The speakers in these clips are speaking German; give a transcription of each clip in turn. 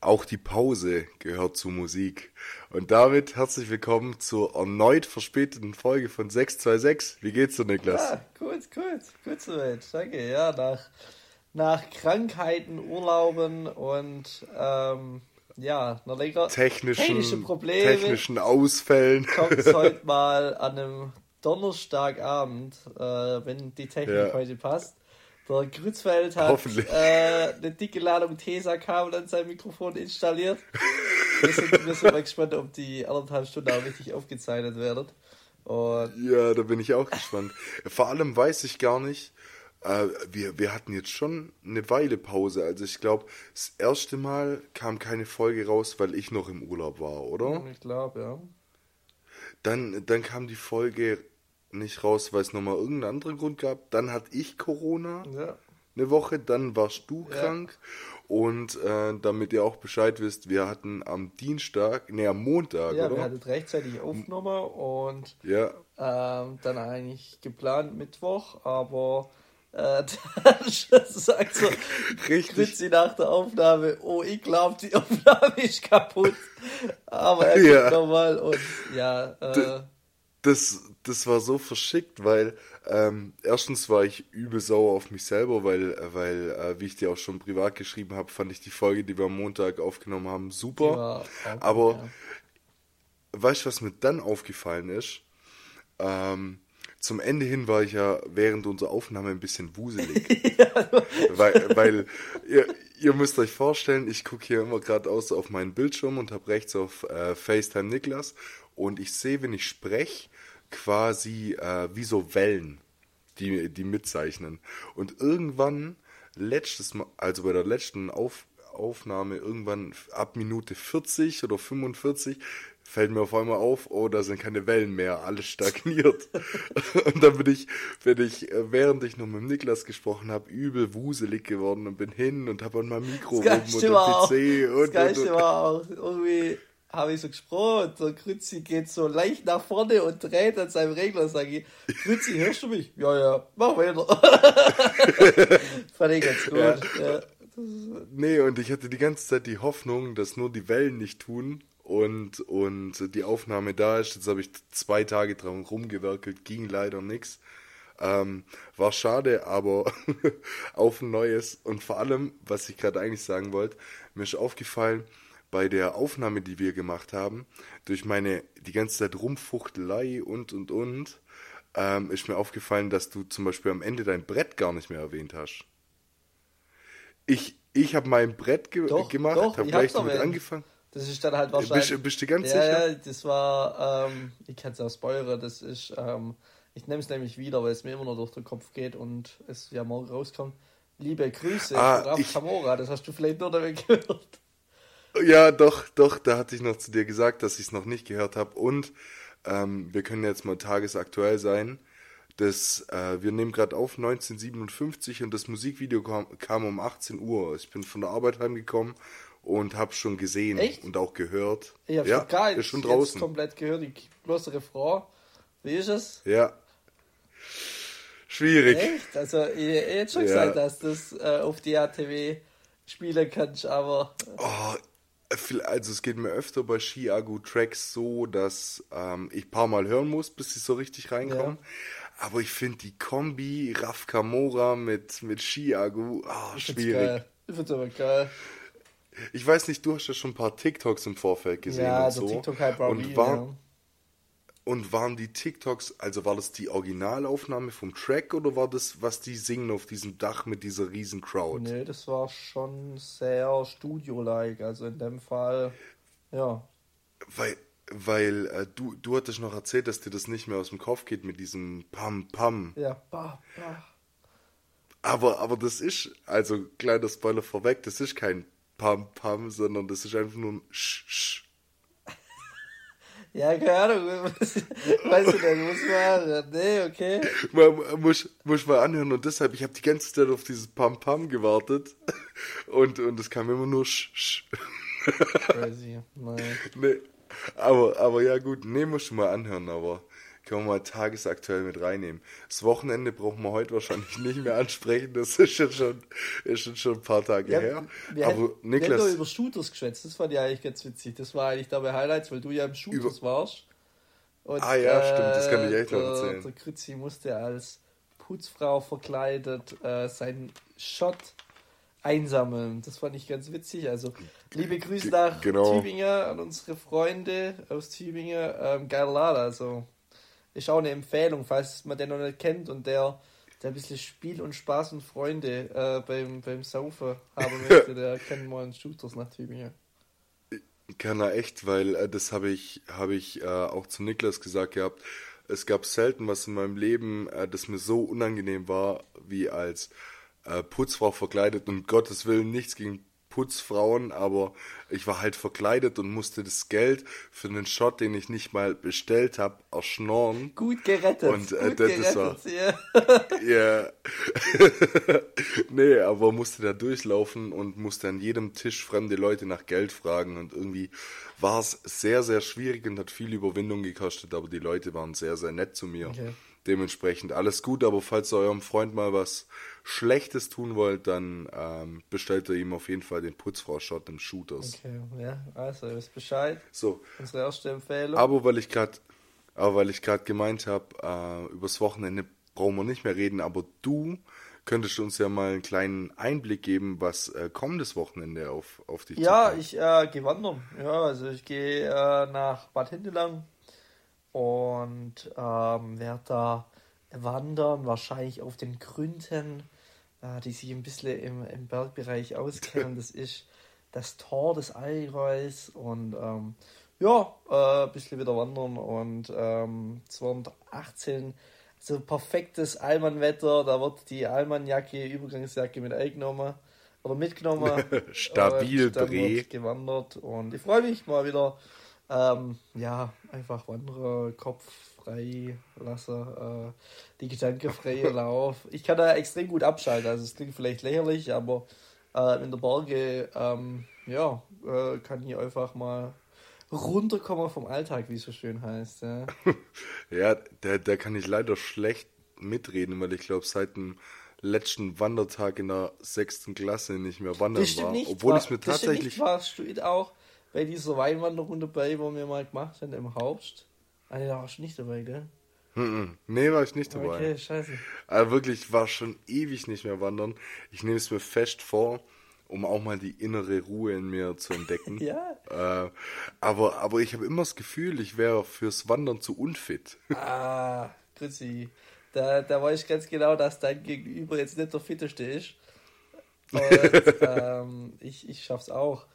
Auch die Pause gehört zu Musik. Und damit herzlich willkommen zur erneut verspäteten Folge von 626. Wie geht's dir, Niklas? Ja, gut, gut, gut soweit. Danke. Ja, nach, nach Krankheiten, Urlauben und ähm, ja, einer länger technischen, Probleme, technischen Ausfällen. Kommt es heute mal an einem Donnerstagabend, äh, wenn die Technik ja. heute passt der Grützfeld hat äh, eine dicke Ladung Tesa-Kabel an sein Mikrofon installiert. Wir sind, wir sind mal gespannt, ob die anderthalb Stunden auch richtig aufgezeichnet werden. Und ja, da bin ich auch gespannt. Vor allem weiß ich gar nicht, äh, wir, wir hatten jetzt schon eine Weile Pause. Also ich glaube, das erste Mal kam keine Folge raus, weil ich noch im Urlaub war, oder? Ich glaube, ja. Dann, dann kam die Folge nicht raus, weil es nochmal irgendeinen anderen Grund gab. Dann hatte ich Corona ja. eine Woche, dann warst du ja. krank. Und äh, damit ihr auch Bescheid wisst, wir hatten am Dienstag, ne, am Montag, ja, oder? wir hatten rechtzeitig aufgenommen und ja. ähm, dann eigentlich geplant Mittwoch, aber äh, dann sagt so Richtig. nach der Aufnahme, oh, ich glaube, die Aufnahme ist kaputt. Aber er ja. nochmal und ja. Äh, das, das war so verschickt, weil ähm, erstens war ich übel sauer auf mich selber, weil, weil äh, wie ich dir auch schon privat geschrieben habe, fand ich die Folge, die wir am Montag aufgenommen haben, super. Ja, Aber ja. weißt du, was mir dann aufgefallen ist? Ähm, zum Ende hin war ich ja während unserer Aufnahme ein bisschen wuselig. ja. Weil, weil ihr, ihr, müsst euch vorstellen, ich gucke hier immer gerade aus auf meinen Bildschirm und habe rechts auf äh, FaceTime Niklas und ich sehe, wenn ich spreche, quasi äh, wie so Wellen, die, die mitzeichnen. Und irgendwann, letztes Mal, also bei der letzten Auf, Aufnahme, irgendwann ab Minute 40 oder 45, fällt mir auf einmal auf, oh, da sind keine Wellen mehr, alles stagniert. und dann bin ich, bin ich, äh, während ich noch mit Niklas gesprochen habe, übel wuselig geworden und bin hin und habe an meinem Mikro rum und am PC und, das und, und, war auch irgendwie habe ich so gesprochen und der Grützi geht so leicht nach vorne und dreht an seinem Regler. Sage ich, Grützi, hörst du mich? Ja, ja, mach weiter. Fand ich ganz gut. Ja. Ja. Nee, und ich hatte die ganze Zeit die Hoffnung, dass nur die Wellen nicht tun und, und die Aufnahme da ist. Jetzt habe ich zwei Tage dran rumgewerkelt, ging leider nichts. Ähm, war schade, aber auf ein neues. Und vor allem, was ich gerade eigentlich sagen wollte, mir ist aufgefallen, bei der Aufnahme, die wir gemacht haben, durch meine die ganze Zeit Rumfuchtelei und und und, ähm, ist mir aufgefallen, dass du zum Beispiel am Ende dein Brett gar nicht mehr erwähnt hast. Ich, ich habe mein Brett ge doch, gemacht, habe gleich damit erwähnt. angefangen. Das ist dann halt wahrscheinlich. Bist, bist du ganz ja, sicher? Ja, das war, ähm, ich kann es auch spoilern, das ist, ähm, ich nehme es nämlich wieder, weil es mir immer noch durch den Kopf geht und es ja morgen rauskommt. Liebe Grüße, ah, Raf Kamora, das hast du vielleicht nur damit gehört. Ja, doch, doch, da hatte ich noch zu dir gesagt, dass ich es noch nicht gehört habe. Und ähm, wir können jetzt mal tagesaktuell sein. Das, äh, wir nehmen gerade auf 1957 und das Musikvideo kam, kam, um 18 Uhr. Ich bin von der Arbeit heimgekommen und habe schon gesehen Echt? und auch gehört. Ich habe ja, schon gar ist schon draußen. komplett gehört. Ich bloß Refrain. Wie ist es? Ja. Schwierig. Echt? Also ich, ich hätte schon ja. gesagt, dass das äh, auf die ATW spielen kannst, aber. Oh, also es geht mir öfter bei Ski-Agu-Tracks so, dass ähm, ich ein paar Mal hören muss, bis sie so richtig reinkommen. Ja. Aber ich finde die Kombi Raf Kamora mit, mit Ski-Agu oh, schwierig. Ich finde aber geil. Ich weiß nicht, du hast ja schon ein paar TikToks im Vorfeld gesehen ja, und so. TikTok halt und war, ja. Und waren die TikToks, also war das die Originalaufnahme vom Track oder war das, was die singen auf diesem Dach mit dieser riesen Crowd? Nee, das war schon sehr Studio-like, also in dem Fall, ja. Weil, weil äh, du, du hattest noch erzählt, dass dir das nicht mehr aus dem Kopf geht mit diesem Pam Pam. Ja, pa, pa. Aber, aber das ist, also kleiner Spoiler vorweg, das ist kein Pam Pam, sondern das ist einfach nur ein Sch Sch ja, keine Ahnung. weißt du denn, muss man Nee, okay. Man muss, muss mal anhören und deshalb, ich habe die ganze Zeit auf dieses Pam Pam gewartet und, und es kam immer nur Sch, Sch. Crazy. Nein. Nee. Aber, aber ja gut, nee, musst du mal anhören, aber können wir mal tagesaktuell mit reinnehmen. Das Wochenende brauchen wir heute wahrscheinlich nicht mehr ansprechen, das ist jetzt schon, ist jetzt schon ein paar Tage ja, her. Wir Aber hätten, Niklas. Wir haben über Shooters geschwätzt, das fand ich eigentlich ganz witzig. Das war eigentlich dabei Highlights, weil du ja im Shooters über, warst. Und, ah ja, äh, stimmt, das kann ich echt noch erzählen. Der Kritzi musste als Putzfrau verkleidet äh, seinen Shot einsammeln. Das fand ich ganz witzig. Also liebe Grüße nach genau. Tübingen an unsere Freunde aus Tübingen. Ähm, geiler Lader, also ist auch eine Empfehlung, falls man den noch nicht kennt und der, der ein bisschen Spiel und Spaß und Freunde äh, beim, beim Saufen haben möchte, der kennt mal einen Shooters nach Tübingen. Kann er echt, weil äh, das habe ich, hab ich äh, auch zu Niklas gesagt gehabt. Es gab selten was in meinem Leben, äh, das mir so unangenehm war, wie als äh, Putzfrau verkleidet und Gottes Willen nichts gegen Putzfrauen, aber ich war halt verkleidet und musste das Geld für einen Shot, den ich nicht mal bestellt habe, erschnorren. Gut gerettet. Und äh, gut das gerettet, ja. ja. nee, aber musste da durchlaufen und musste an jedem Tisch fremde Leute nach Geld fragen und irgendwie war es sehr, sehr schwierig und hat viel Überwindung gekostet, aber die Leute waren sehr, sehr nett zu mir. Okay. Dementsprechend alles gut, aber falls ihr eurem Freund mal was Schlechtes tun wollt, dann ähm, bestellt ihr ihm auf jeden Fall den Putzfrau-Shot im Shooters. Okay, ja, also ihr wisst Bescheid. So. Unsere erste Empfehlung. Aber weil ich gerade aber weil ich gerade gemeint habe, äh, übers Wochenende brauchen wir nicht mehr reden, aber du könntest uns ja mal einen kleinen Einblick geben, was äh, kommendes Wochenende auf, auf dich Ja, ich äh, gehe wandern. Ja, also ich gehe äh, nach Bad Hindelang und ähm, werde da wandern, wahrscheinlich auf den Gründen, äh, die sich ein bisschen im, im Bergbereich auskennen. Das ist das Tor des Allgäus und ähm, ja, äh, ein bisschen wieder wandern und ähm, 218, so perfektes Allmann-Wetter, da wird die Allmann-Jacke, Übergangsjacke mit eingenommen oder mitgenommen. Stabil Dreh. gewandert und ich freue mich mal wieder ähm, ja, einfach wandere, Kopf frei lasse, äh, die Gedanken frei Lauf. Ich kann da extrem gut abschalten, also es klingt vielleicht lächerlich, aber äh, in der Berge, ähm, ja, äh, kann ich einfach mal runterkommen vom Alltag, wie es so schön heißt. Ja, ja da, da kann ich leider schlecht mitreden, weil ich glaube, seit dem letzten Wandertag in der sechsten Klasse nicht mehr wandern war. Nicht, Obwohl ich mir tatsächlich. Warst du auch bei dieser Weinwanderung dabei, wo wir mal gemacht haben im Herbst. Ah, da warst du nicht dabei, gell? Nee, war ich nicht dabei. Okay, scheiße. Aber wirklich, war schon ewig nicht mehr wandern. Ich nehme es mir fest vor, um auch mal die innere Ruhe in mir zu entdecken. ja. Äh, aber, aber ich habe immer das Gefühl, ich wäre fürs Wandern zu unfit. ah, Grüßi. Da, da weiß ich ganz genau, dass dein Gegenüber jetzt nicht der fitteste ist. Und ähm, ich, ich schaff's auch.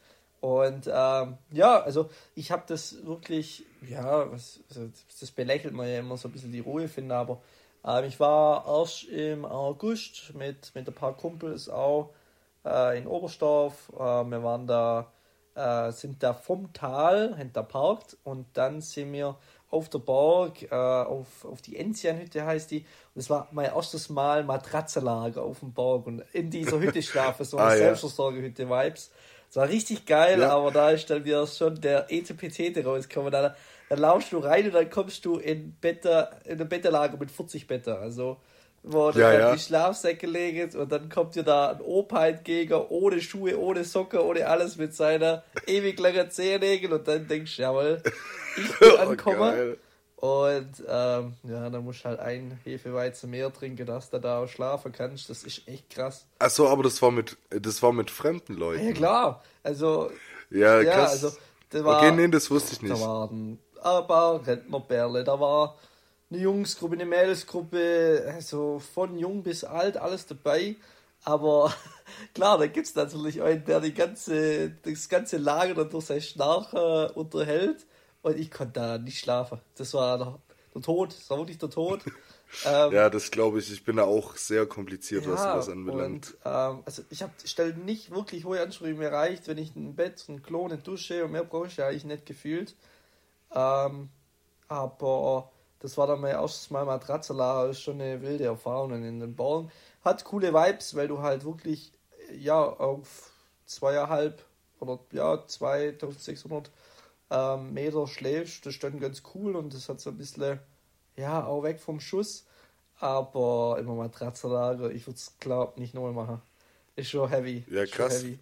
Und ähm, ja, also ich habe das wirklich, ja, was, also das belächelt man ja immer so ein bisschen die Ruhe, finde aber ähm, ich war erst im August mit, mit ein paar Kumpels auch äh, in Oberstdorf. Äh, wir waren da, äh, sind da vom Tal, haben da parkt und dann sind wir auf der Burg, äh, auf, auf die Enzianhütte heißt die. Und es war mein erstes Mal Matratzenlager auf dem Berg und in dieser Hütte schlafen, so eine ah, Selbstversorgerhütte-Vibes. Es war richtig geil, ja. aber da ist dann wieder schon der ETPT rausgekommen. Da, dann laufst du rein und dann kommst du in, Bette, in ein Bettelager mit 40 Betten. Also, wo ja, dann ja. die Schlafsäcke legen und dann kommt dir da ein Opa entgegen, ohne Schuhe, ohne Socke, ohne alles mit seiner ewig langen Zehennägel und dann denkst du, jawohl, ich bin angekommen. Oh, und ähm, ja, dann musst du halt ein Hefeweizen mehr trinken, dass du da auch schlafen kannst. Das ist echt krass. Achso, aber das war mit das war mit fremden Leuten. Ja klar. Also. Ja, ja krass. Also, da war, okay, nee, das wusste ich nicht. Da waren ein paar Rentnerperle, da war eine Jungsgruppe, eine Mädelsgruppe, also von jung bis alt, alles dabei. Aber klar, da gibt es natürlich einen, der die ganze, das ganze Lager dann durch sein Schnarchen unterhält. Und ich konnte da nicht schlafen. Das war der, der Tod, das war wirklich der Tod. ähm, ja, das glaube ich. Ich bin da auch sehr kompliziert, ja, was das anbelangt. Und, ähm, also ich habe stelle nicht wirklich hohe Ansprüche. Mir reicht, wenn ich ein Bett, ein Klo, eine Dusche und mehr brauche ich ja eigentlich nicht gefühlt. Ähm, aber das war dann mein erstes Mal Matratzenlager, ist schon eine wilde Erfahrung in den Bauen. Hat coole Vibes, weil du halt wirklich ja auf zweieinhalb oder ja 2600 ähm, Meter schläfst. Das ist dann ganz cool und das hat so ein bisschen ja, auch weg vom Schuss. Aber immer Matratzenlager, ich würde es glaub nicht nochmal machen. Ist schon heavy. Ja, krass. Heavy.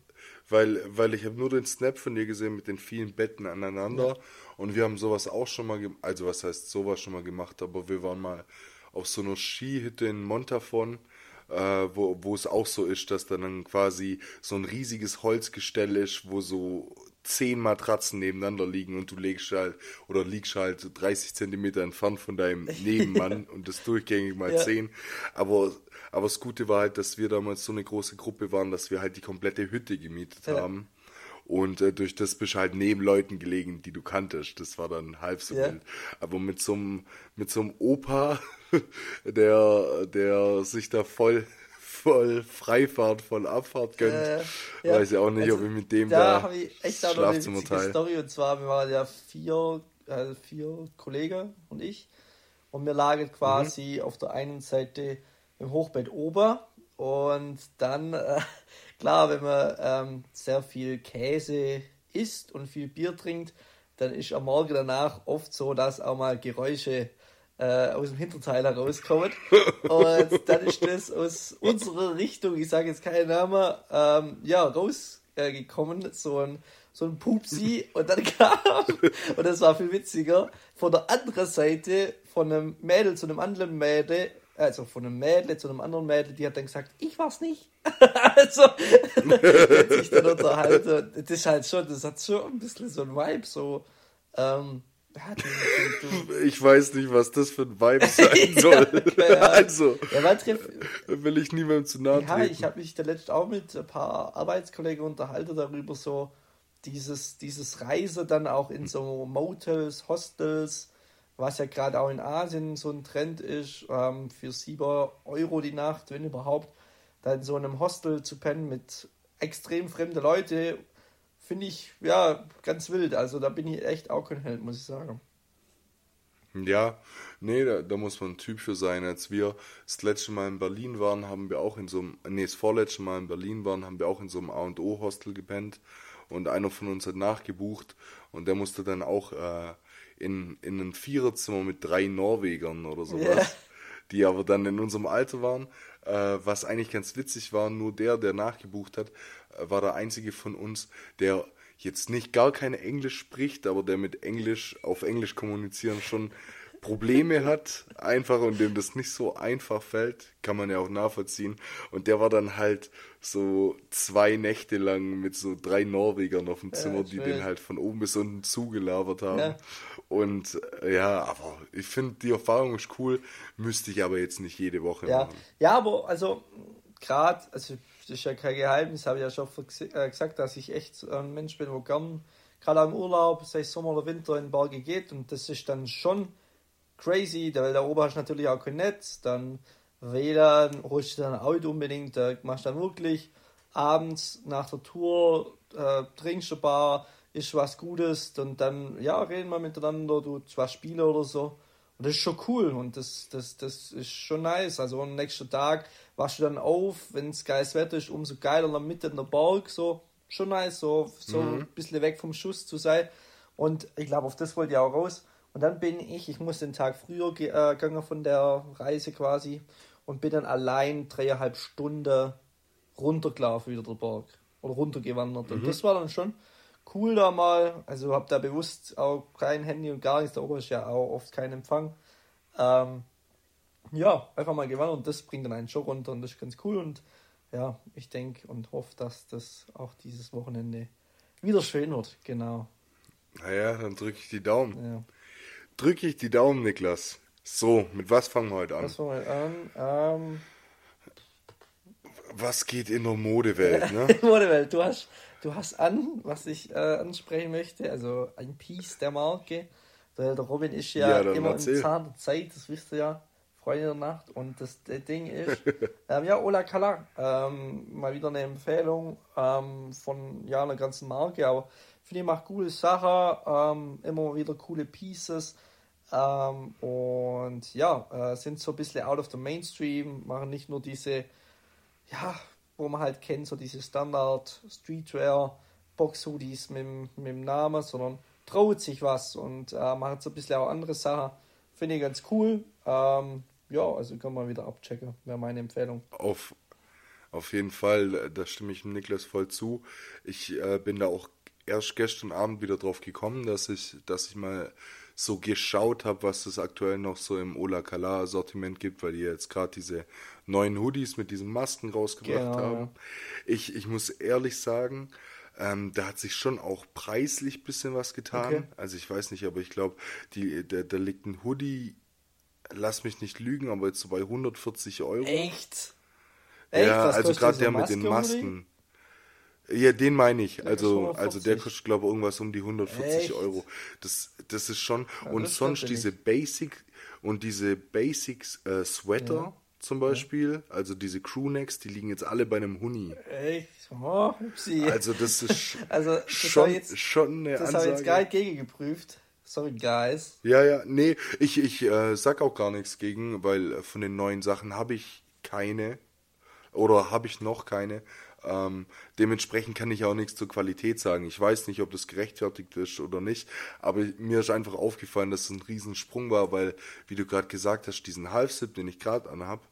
Weil, weil ich habe nur den Snap von dir gesehen mit den vielen Betten aneinander ja. und wir haben sowas auch schon mal gemacht, also was heißt sowas schon mal gemacht, aber wir waren mal auf so einer Skihütte in Montafon, äh, wo, wo es auch so ist, dass dann quasi so ein riesiges Holzgestell ist, wo so zehn Matratzen nebeneinander liegen und du legst halt oder liegst halt 30 Zentimeter entfernt von deinem Nebenmann und das durchgängig mal ja. zehn. Aber, aber das Gute war halt, dass wir damals so eine große Gruppe waren, dass wir halt die komplette Hütte gemietet ja. haben. Und äh, durch das bist du halt neben Leuten gelegen, die du kanntest. Das war dann halb so ja. wild. Aber mit so einem mit so einem Opa, der, der sich da voll voll Freifahrt, voll Abfahrt gönnt. Äh, ja. Weiß ich auch nicht, also, ob ich mit dem da, da habe ich echt auch noch eine Story. Und zwar, wir waren ja vier, äh, vier Kollegen und ich. Und wir lagen quasi mhm. auf der einen Seite im Hochbett ober und dann, äh, klar, wenn man ähm, sehr viel Käse isst und viel Bier trinkt, dann ist am Morgen danach oft so, dass auch mal Geräusche äh, aus dem Hinterteil herauskommen. Und dann ist das aus unserer Richtung, ich sage jetzt keinen Namen, ähm, ja, rausgekommen, äh, so ein so ein Pupsi und dann kam, und das war viel witziger, von der anderen Seite von einem Mädel zu einem anderen Mädel, also von einem Mädel zu einem anderen Mädel, die hat dann gesagt, ich war's nicht. also, sich dann unterhalten. Das ist halt schon, das hat schon ein bisschen so ein Vibe, so, ähm, ich weiß nicht, was das für ein Vibe sein soll. ja, also, ja, will ich niemandem zu nahe treten. Ja, ich habe mich da letztens auch mit ein paar Arbeitskollegen unterhalten darüber, so dieses, dieses Reise dann auch in so Motels, Hostels, was ja gerade auch in Asien so ein Trend ist, ähm, für 7 Euro die Nacht, wenn überhaupt, da in so einem Hostel zu pennen mit extrem fremden Leuten finde ich ja ganz wild. Also da bin ich echt auch kein Held, muss ich sagen. Ja, nee, da, da, muss man ein Typ für sein. Als wir das letzte Mal in Berlin waren, haben wir auch in so einem, nee, das vorletzte Mal in Berlin waren, haben wir auch in so einem A&O-Hostel gepennt und einer von uns hat nachgebucht und der musste dann auch äh, in, in ein Viererzimmer mit drei Norwegern oder sowas, yeah. die aber dann in unserem Alter waren, äh, was eigentlich ganz witzig war, nur der, der nachgebucht hat, war der einzige von uns, der jetzt nicht gar kein Englisch spricht, aber der mit Englisch auf Englisch kommunizieren schon Probleme hat, einfach und dem das nicht so einfach fällt, kann man ja auch nachvollziehen. Und der war dann halt so zwei Nächte lang mit so drei Norwegern auf dem Zimmer, ja, die den halt von oben bis unten zugelabert haben. Ja. Und äh, ja, aber ich finde, die Erfahrung ist cool, müsste ich aber jetzt nicht jede Woche ja. machen. Ja, aber also gerade, also das ist ja kein Geheimnis, habe ich ja schon äh, gesagt, dass ich echt ein Mensch bin, wo gern gerade im Urlaub, sei es Sommer oder Winter, in Berge geht und das ist dann schon crazy, weil da oben hast du natürlich auch kein Netz, dann WLAN, holst du dann ein Auto unbedingt, da machst du dann wirklich abends nach der Tour, äh, trinkst ein paar, ist was Gutes und dann, ja, reden wir miteinander, du zwei Spiele oder so. Und das ist schon cool und das, das, das ist schon nice. Also am nächsten Tag wachst du dann auf, wenn es geiles Wetter ist, umso geiler in der Mitte in der Berg, so schon nice, so, so mhm. ein bisschen weg vom Schuss zu sein. Und ich glaube, auf das wollte ich auch raus. Und dann bin ich, ich muss den Tag früher äh, gegangen von der Reise quasi und bin dann allein dreieinhalb Stunden runtergelaufen wieder der Berg oder runtergewandert. Mhm. Und das war dann schon cool da mal. Also hab da bewusst auch kein Handy und gar nichts. Da oben ist ja auch oft kein Empfang. Ähm, ja, einfach mal gewandert und das bringt dann einen schon runter und das ist ganz cool. Und ja, ich denke und hoffe, dass das auch dieses Wochenende wieder schön wird. Genau. Naja, dann drücke ich die Daumen. Ja. Drücke ich die Daumen, Niklas. So, mit was fangen wir heute an? Was fangen wir heute an? Ähm, was geht in der Modewelt, ne? Modewelt, du hast du hast an, was ich äh, ansprechen möchte, also ein Piece der Marke. Der, der Robin ist ja, ja immer erzähl. im Zahn der Zeit, das wisst ihr ja, Der Nacht. Und das, das Ding ist, ähm, ja, Ola Kala, ähm, mal wieder eine Empfehlung ähm, von ja, einer ganzen Marke, aber finde ich macht coole Sachen, ähm, immer wieder coole Pieces. Ähm, und ja, äh, sind so ein bisschen out of the mainstream, machen nicht nur diese ja, wo man halt kennt, so diese Standard Streetwear Box Hoodies mit, mit dem Namen, sondern traut sich was und äh, macht so ein bisschen auch andere Sachen. Finde ich ganz cool. Ähm, ja, also kann man wieder abchecken, wäre meine Empfehlung. Auf, auf jeden Fall, da stimme ich Niklas voll zu. Ich äh, bin da auch erst gestern Abend wieder drauf gekommen, dass ich, dass ich mal so geschaut habe, was es aktuell noch so im Ola Kala Sortiment gibt, weil die jetzt gerade diese neuen Hoodies mit diesen Masken rausgebracht genau, haben. Ich, ich muss ehrlich sagen, ähm, da hat sich schon auch preislich ein bisschen was getan. Okay. Also ich weiß nicht, aber ich glaube, da liegt ein Hoodie, lass mich nicht lügen, aber jetzt so bei 140 Euro. Echt? Echt? Ja, was also gerade der mit den Masken. Ja, den meine ich. Also, also der kostet, glaube ich, irgendwas um die 140 Echt? Euro. Das, das ist schon. Ja, und sonst diese Basic und diese Basics äh, Sweater ja. zum Beispiel, ja. also diese Crewnecks, die liegen jetzt alle bei einem Huni. Echt? Oh, Also das ist also, das schon, jetzt, schon eine Das habe ich jetzt gar nicht gegengeprüft. Sorry, guys. Ja, ja, nee, ich, ich äh, sag auch gar nichts gegen, weil von den neuen Sachen habe ich keine. Oder habe ich noch keine. Ähm, dementsprechend kann ich auch nichts zur Qualität sagen. Ich weiß nicht, ob das gerechtfertigt ist oder nicht, aber mir ist einfach aufgefallen, dass es ein Riesensprung war, weil, wie du gerade gesagt hast, diesen Half-Sip, den ich gerade anhab,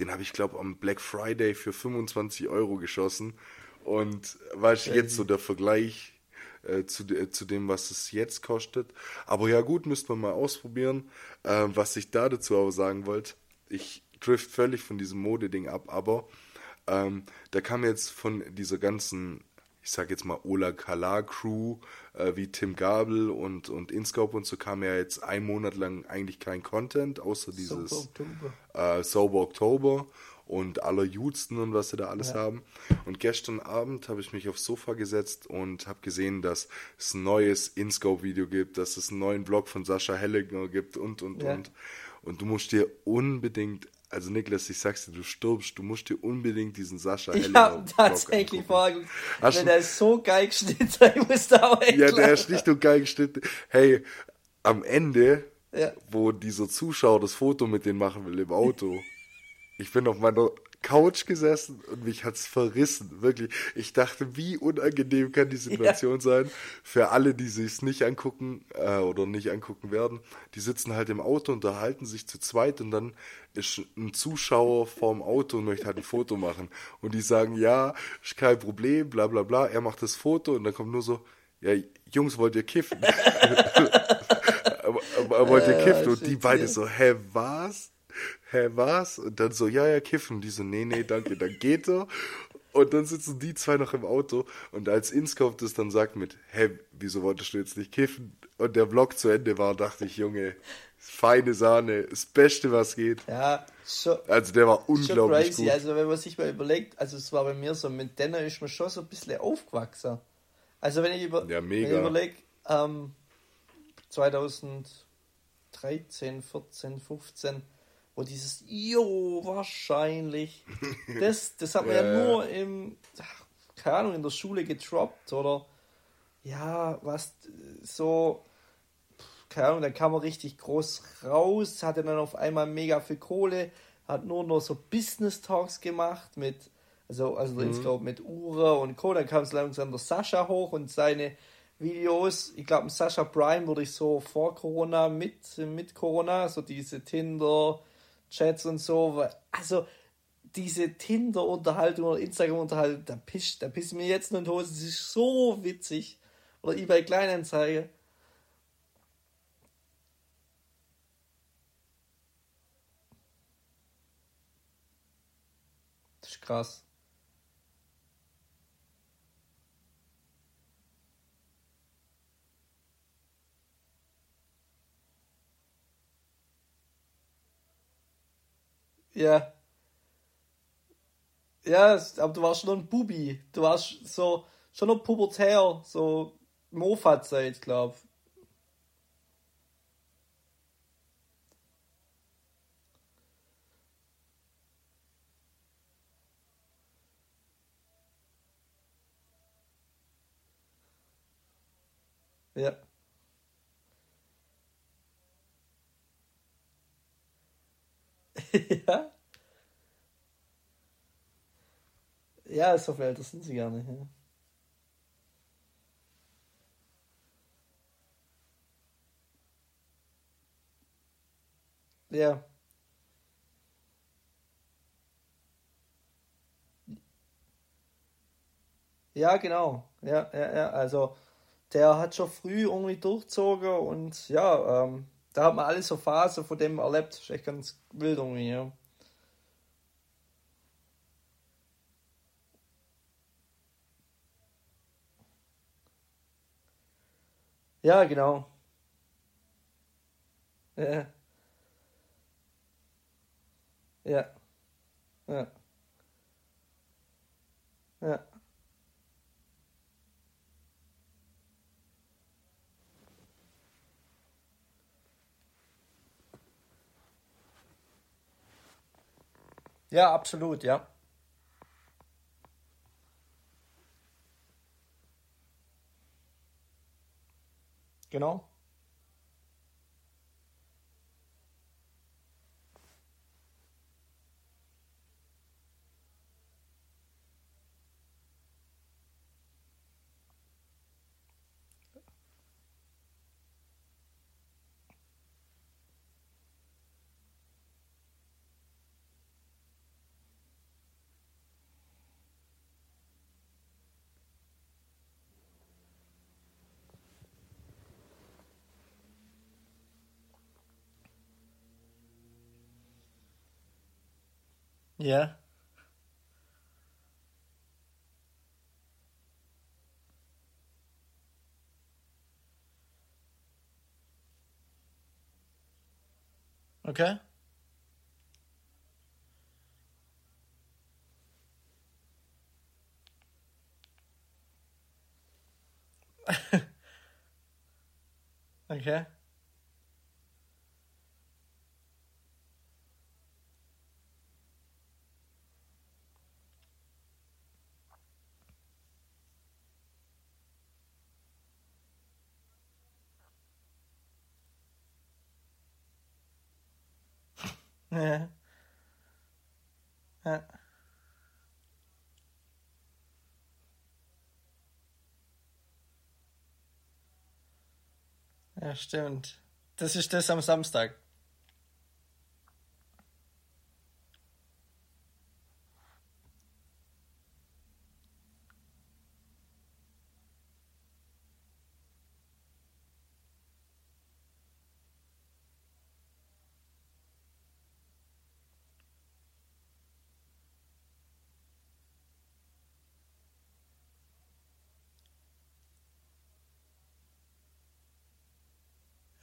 den habe ich, glaube am Black Friday für 25 Euro geschossen. Und weißt du, jetzt so der Vergleich äh, zu, äh, zu dem, was es jetzt kostet. Aber ja gut, müsste man mal ausprobieren. Äh, was ich da dazu aber sagen wollte, ich drift völlig von diesem Modeding ab, aber ähm, da kam jetzt von dieser ganzen, ich sag jetzt mal Ola Kala Crew, äh, wie Tim Gabel und, und Inscope und so, kam ja jetzt ein Monat lang eigentlich kein Content, außer dieses Sober Oktober, Sober Oktober und aller Judsten und was sie da alles ja. haben. Und gestern Abend habe ich mich aufs Sofa gesetzt und habe gesehen, dass es ein neues InScope-Video gibt, dass es einen neuen Vlog von Sascha Hellinger gibt und, und, ja. und. Und du musst dir unbedingt also Niklas, ich sag's dir, du stirbst, du musst dir unbedingt diesen Sascha Ich hab tatsächlich vorgeguckt. Der ist so geil geschnitten, ich muss da auch Ja, der ist nicht nur geil geschnitten. Hey, am Ende, ja. wo dieser Zuschauer das Foto mit denen machen will im Auto, ich bin auf meiner Couch gesessen und mich hat's verrissen, wirklich. Ich dachte, wie unangenehm kann die Situation ja. sein für alle, die sich's nicht angucken äh, oder nicht angucken werden. Die sitzen halt im Auto, unterhalten sich zu zweit und dann ist ein Zuschauer vorm Auto und möchte halt ein Foto machen. Und die sagen, ja, ist kein Problem, bla bla bla. Er macht das Foto und dann kommt nur so, ja, Jungs, wollt ihr kiffen? wollt ihr kiffen? Und die beide so, hä, was? hä, was? Und dann so, ja, ja, kiffen. Die so, nee, nee, danke, dann geht er. Und dann sitzen die zwei noch im Auto und als Inskopf das dann sagt mit, hä, wieso wolltest du jetzt nicht kiffen? Und der Vlog zu Ende war, dachte ich, Junge, feine Sahne, das Beste, was geht. Ja, schon. Also der war unglaublich crazy. gut. Also wenn man sich mal überlegt, also es war bei mir so, mit Denner ist man schon so ein bisschen aufgewachsen. Also wenn ich, über, ja, wenn ich überlege, ähm, 2013, 14, 15, wo dieses Jo, wahrscheinlich. Das, das hat man ja, ja nur im, keine Ahnung, in der Schule getroppt oder ja, was so, keine Ahnung, dann kam er richtig groß raus, hatte dann auf einmal mega viel Kohle, hat nur noch so Business Talks gemacht mit, also, also mhm. ich glaube mit Ure und Co. Dann kam es langsam der Sascha hoch und seine Videos, ich glaube, Sascha Prime wurde ich so vor Corona, mit, mit Corona, so diese Tinder, Chats und so. Also diese Tinder-Unterhaltung oder Instagram-Unterhaltung, da pisst, da pisst mir jetzt nur in die Hose. Das ist so witzig. Oder eBay Kleinanzeige. Das ist krass. Ja. Ja, aber du warst schon ein Bubi. Du warst so schon noch pubertär, so Mofa-Zeit, glaub. Ja. Ja. Ja, so viel älter sind sie gar nicht. Ja. Ja. Ja, genau. Ja, ja, ja. Also der hat schon früh irgendwie durchzogen und ja, ähm, da hat man alles so Phasen von dem erlebt. Ist echt ganz wild irgendwie, ja. Ja, genau. Ja. Ja. Ja. Ja. Ja, absolut, ja. Genau. Ja. Okay. okay. Ja. Ja. Ja, stimmt. Das ist das am Samstag.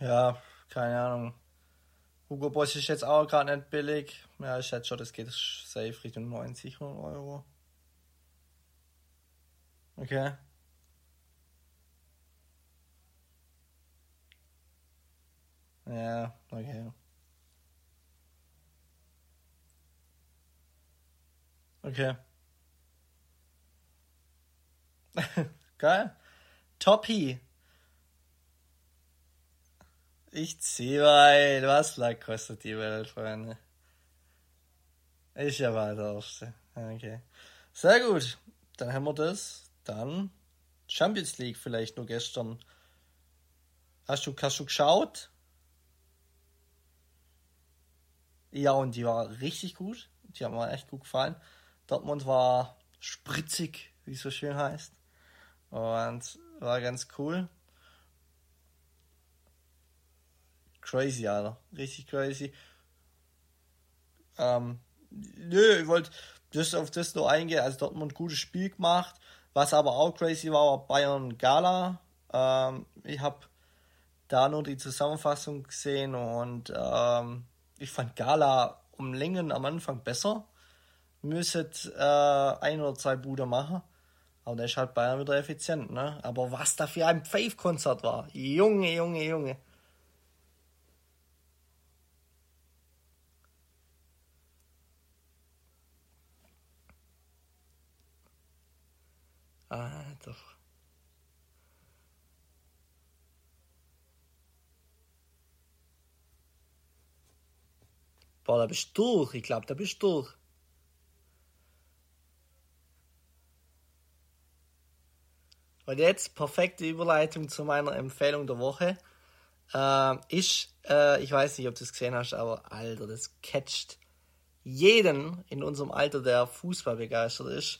Ja, keine Ahnung. Hugo Boss ist jetzt auch gerade nicht billig. Ja, ich schätze schon, das geht safe Richtung 90 Euro. Okay. Ja, okay. Okay. Geil. Toppi. Ich zieh weit. Was lag kostet die Welt, Freunde? Ich ja der Erste. Okay. Sehr gut. Dann haben wir das. Dann Champions League vielleicht nur gestern. Hast du, hast du geschaut? Ja, und die war richtig gut. Die hat mir echt gut gefallen. Dortmund war spritzig, wie es so schön heißt. Und war ganz cool. Crazy, Alter. Richtig crazy. Ähm, nö, ich wollte das auf das nur eingehen. Also Dortmund gutes Spiel gemacht. Was aber auch crazy war, war Bayern Gala. Ähm, ich habe da nur die Zusammenfassung gesehen und ähm, ich fand Gala um Längen am Anfang besser. Müsstet äh, ein oder zwei Bude machen. Aber der ist halt Bayern wieder effizient, ne? Aber was da für ein Pfeif-Konzert war. Junge, Junge, Junge. Boah, da bist du durch. Ich glaube, da bist du durch. Und jetzt perfekte Überleitung zu meiner Empfehlung der Woche. äh, ist, äh, ich weiß nicht, ob du es gesehen hast, aber Alter, das catcht jeden in unserem Alter, der Fußball begeistert ist,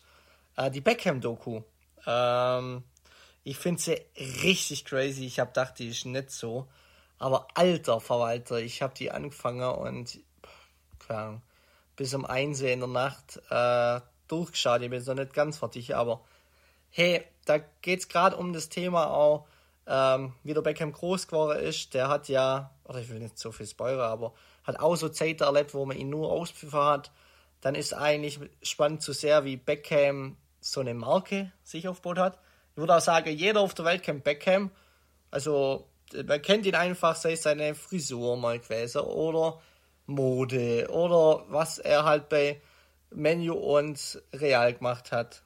äh, die Beckham-Doku. Ähm, ich finde sie richtig crazy. Ich habe gedacht, die ist nicht so. Aber alter Verwalter, ich habe die angefangen und keine Ahnung, bis um 1 in der Nacht äh, durchgeschaut. Ich bin noch nicht ganz fertig, aber hey, da geht es gerade um das Thema auch, ähm, wie der Beckham groß geworden ist. Der hat ja, oder ich will nicht so viel spoilern, aber hat auch so Zeiten erlebt, wo man ihn nur auspfiffen hat. Dann ist eigentlich spannend zu sehen, wie Beckham so eine Marke sich aufgebaut hat. Ich würde auch sagen, jeder auf der Welt kennt Beckham. Also man kennt ihn einfach, sei es seine Frisur mal gewesen oder Mode oder was er halt bei Menu und Real gemacht hat.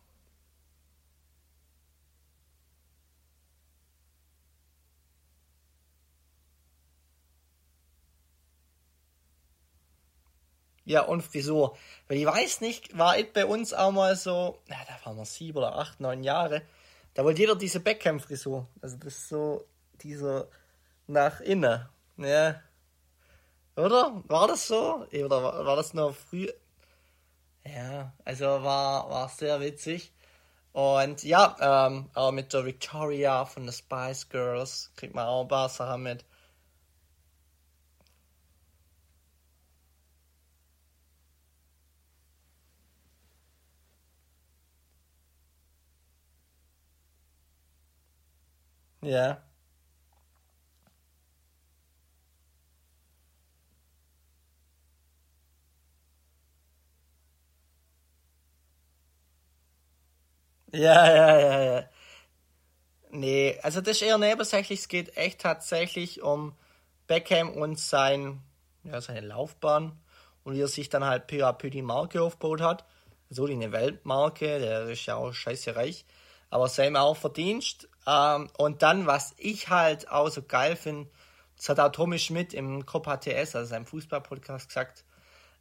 Ja, und Frisur. Weil ich weiß nicht, war ich bei uns auch mal so, na, da waren wir sieben oder acht, neun Jahre, da wollte jeder diese Beckham-Frisur. Also das ist so dieser nach innen. Ja. Oder? War das so? Oder war, war das noch früh? Ja, also war, war sehr witzig. Und ja, ähm, auch mit der Victoria von den Spice Girls kriegt man auch ein paar Sachen mit. Ja. Ja, ja, ja, ja. Nee, also das ist eher nebensächlich. Es geht echt tatsächlich um Beckham und sein, ja, seine Laufbahn und wie er sich dann halt peu à peu die Marke aufgebaut hat. So die eine Weltmarke, der ist ja auch scheiße reich. Aber sein auch Verdienst. Ähm, und dann, was ich halt auch so geil finde, das hat auch Tommy Schmidt im Copa TS, also seinem Fußball-Podcast, gesagt,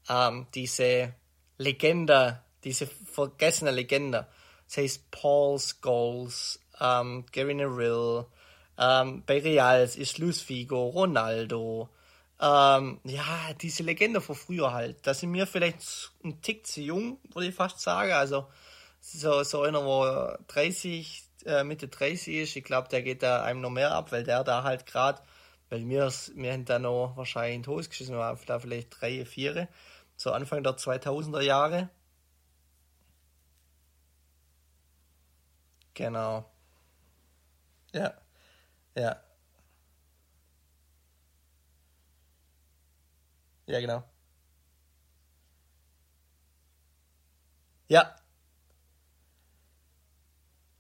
ähm, diese Legende, diese vergessene Legende es Paul Scholes, ähm, Gary Neville, ähm, bei Real ist Luis Figo, Ronaldo, ähm, ja, diese Legende von früher halt. Da sind wir vielleicht ein Tick zu jung, würde ich fast sagen. Also so, so einer, wo 30, äh, Mitte 30 ist, ich glaube, der geht da einem noch mehr ab, weil der da halt gerade, weil wir, wir haben da noch wahrscheinlich in Toast geschissen, waren da vielleicht drei, vier, so Anfang der 2000er Jahre. Genau. Ja. Ja. Ja, genau. Ja.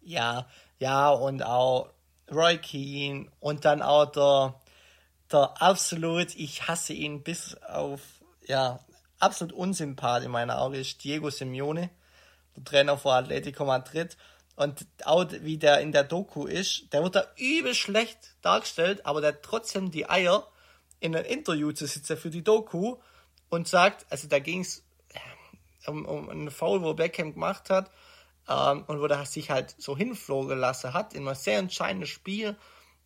Ja, ja, und auch Roy Keane und dann auch der, der absolut, ich hasse ihn bis auf, ja, absolut unsympath in meinen Augen ist Diego Simeone, der Trainer von Atletico Madrid. Und auch wie der in der Doku ist, der wird da übel schlecht dargestellt, aber der hat trotzdem die Eier, in einem Interview zu sitzen für die Doku und sagt, also da ging es um, um einen Foul, wo Beckham gemacht hat ähm, und wo er sich halt so hinflogen gelassen hat in einem sehr entscheidenden Spiel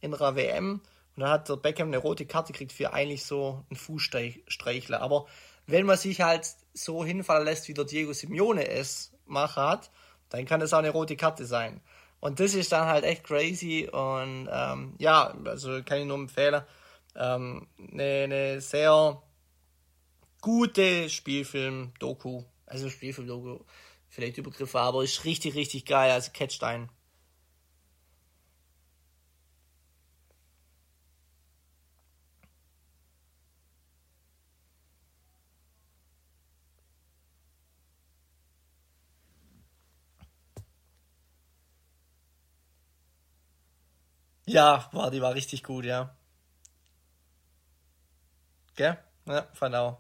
in einer WM. Und da hat der Beckham eine rote Karte gekriegt für eigentlich so einen Fußstreichler. Aber wenn man sich halt so hinfallen lässt, wie der Diego Simeone es machen hat, dann kann das auch eine rote Karte sein. Und das ist dann halt echt crazy und ähm, ja, also kann ich nur empfehlen. Ähm, eine, eine sehr gute Spielfilm-Doku. Also Spielfilm-Doku, vielleicht Übergriffe, aber ist richtig, richtig geil. Also catcht ein. Ja, war, die war richtig gut, ja. Gell? Ja, fand auch.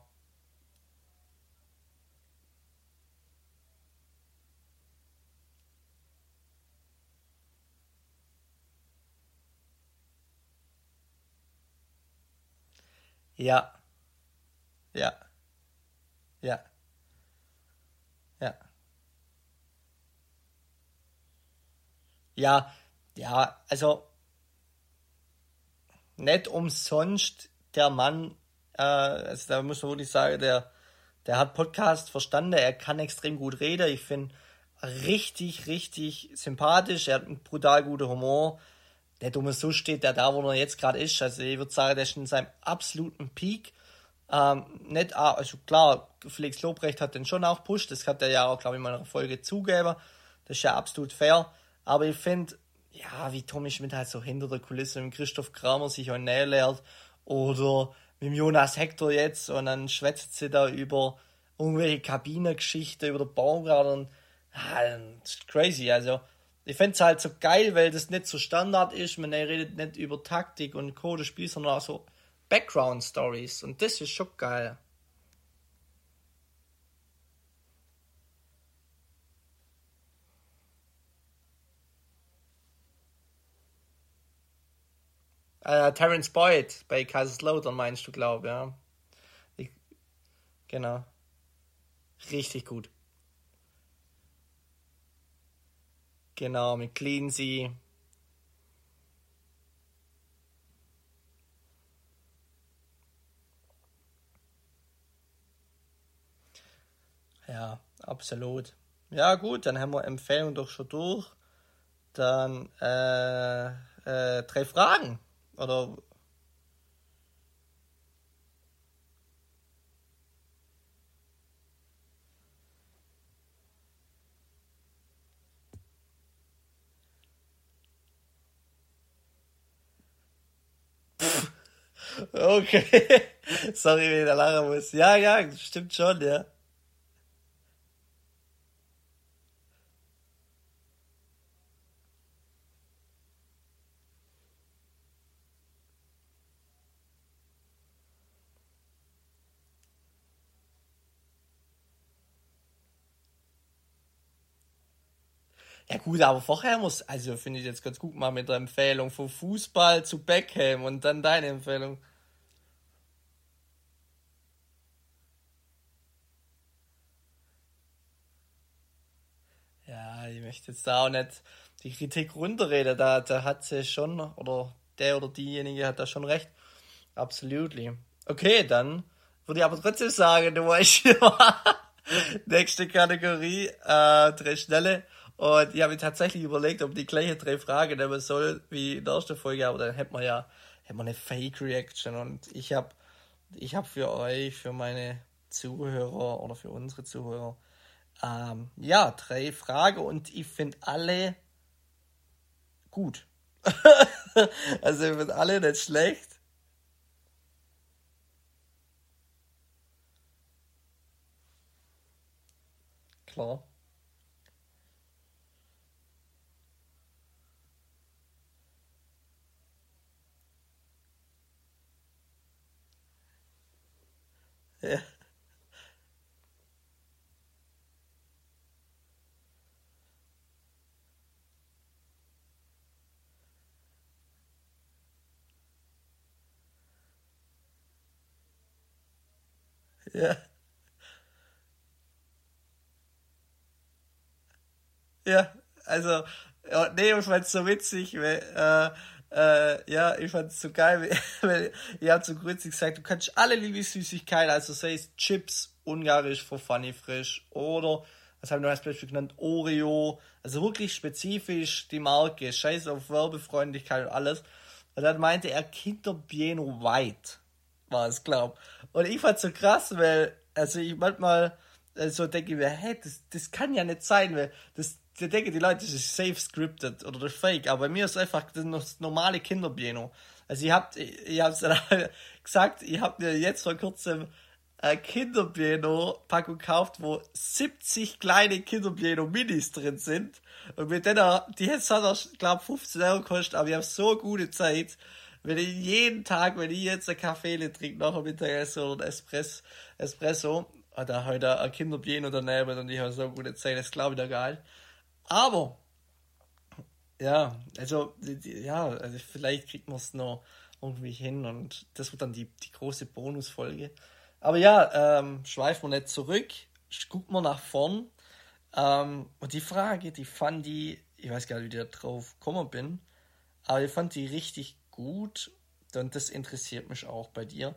Ja, ja, ja, ja. Ja, ja, also nicht umsonst der Mann, äh, also da muss man wirklich sagen, der, der hat Podcast verstanden, er kann extrem gut reden. Ich finde richtig, richtig sympathisch. Er hat einen brutal guten Humor. Der Dumme so steht der da, wo er jetzt gerade ist. Also ich würde sagen, der ist in seinem absoluten Peak. Ähm, nicht, also klar, Felix Lobrecht hat den schon auch pusht. Das hat er ja auch, glaube ich, in meiner Folge zugegeben. Das ist ja absolut fair. Aber ich finde, ja, wie Tommy Schmidt halt so hinter der Kulisse mit Christoph Kramer sich auch näher lernt oder mit Jonas Hector jetzt und dann schwätzt sie da über irgendwelche Kabinengeschichten, über den Baumgart und ah, das ist crazy. Also, ich fände es halt so geil, weil das nicht so Standard ist. Man redet nicht über Taktik und Code Spiel, sondern auch so Background Stories und das ist schon geil. Äh, Terence Boyd bei Kaiserslautern meinst du, glaube ja. Ich, genau. Richtig gut. Genau, mit Cleansea. Ja, absolut. Ja, gut, dann haben wir Empfehlung doch schon durch. Dann äh, äh, drei Fragen. Oder Okay. Sorry, wenn ich da lachen muss. Ja, ja, stimmt schon, ja. Gut, aber vorher muss, also finde ich jetzt ganz gut mal mit der Empfehlung von Fußball zu Beckham und dann deine Empfehlung. Ja, ich möchte jetzt da auch nicht die Kritik runterreden, da, da hat sie schon, oder der oder diejenige hat da schon recht. Absolutely. Okay, dann würde ich aber trotzdem sagen, du weißt Nächste Kategorie, äh, drei schnelle. Und ich habe mir tatsächlich überlegt, ob die gleiche drei Fragen nehmen soll wie in der ersten Folge, aber dann hätten wir ja hätten wir eine Fake Reaction. Und ich habe ich hab für euch, für meine Zuhörer oder für unsere Zuhörer, ähm, ja, drei Fragen und ich finde alle gut. also ich finde alle nicht schlecht. Klar. Ja. Ja. Ja, also, ja, nee, ich fand's so witzig, weil, äh, äh, ja, ich fand's so geil, weil ihr habt so gründlich gesagt, du kannst alle Lieblingssüßigkeiten, also sei es Chips, ungarisch for funny frisch oder, was haben wir als Beispiel genannt, Oreo, also wirklich spezifisch die Marke, scheiß auf Werbefreundlichkeit und alles. Und dann meinte er Kinderbieno White, war es, glaub. Und ich fand's so krass, weil, also ich manchmal äh, so denke ich mir, hä, das, das kann ja nicht sein, weil das, ich denke, die Leute, das ist safe scripted oder das fake, aber bei mir ist einfach das normale Kinderpiano. Also, ihr habt, ihr habt gesagt, ihr habt mir jetzt vor kurzem ein Kinderpiano-Packung gekauft, wo 70 kleine Kinderpiano-Minis drin sind. Und mit denen, die jetzt hat er, glaub, 15 Euro gekostet, aber ich habe so gute Zeit. Wenn ich jeden Tag, wenn ich jetzt einen Kaffee trinke, nachher Mittagessen oder ein Espresso, Espresso, oder heute ein Kinderpiano daneben und ich habe so gute Zeit, das glaube ich da geil. Aber, ja, also, ja, also vielleicht kriegt man es noch irgendwie hin und das wird dann die, die große Bonusfolge. Aber ja, ähm, schweifen wir nicht zurück, gucken wir nach vorn. Ähm, und die Frage, die fand die, ich weiß gar nicht, wie ich da drauf gekommen bin, aber ich fand die richtig gut. Und das interessiert mich auch bei dir.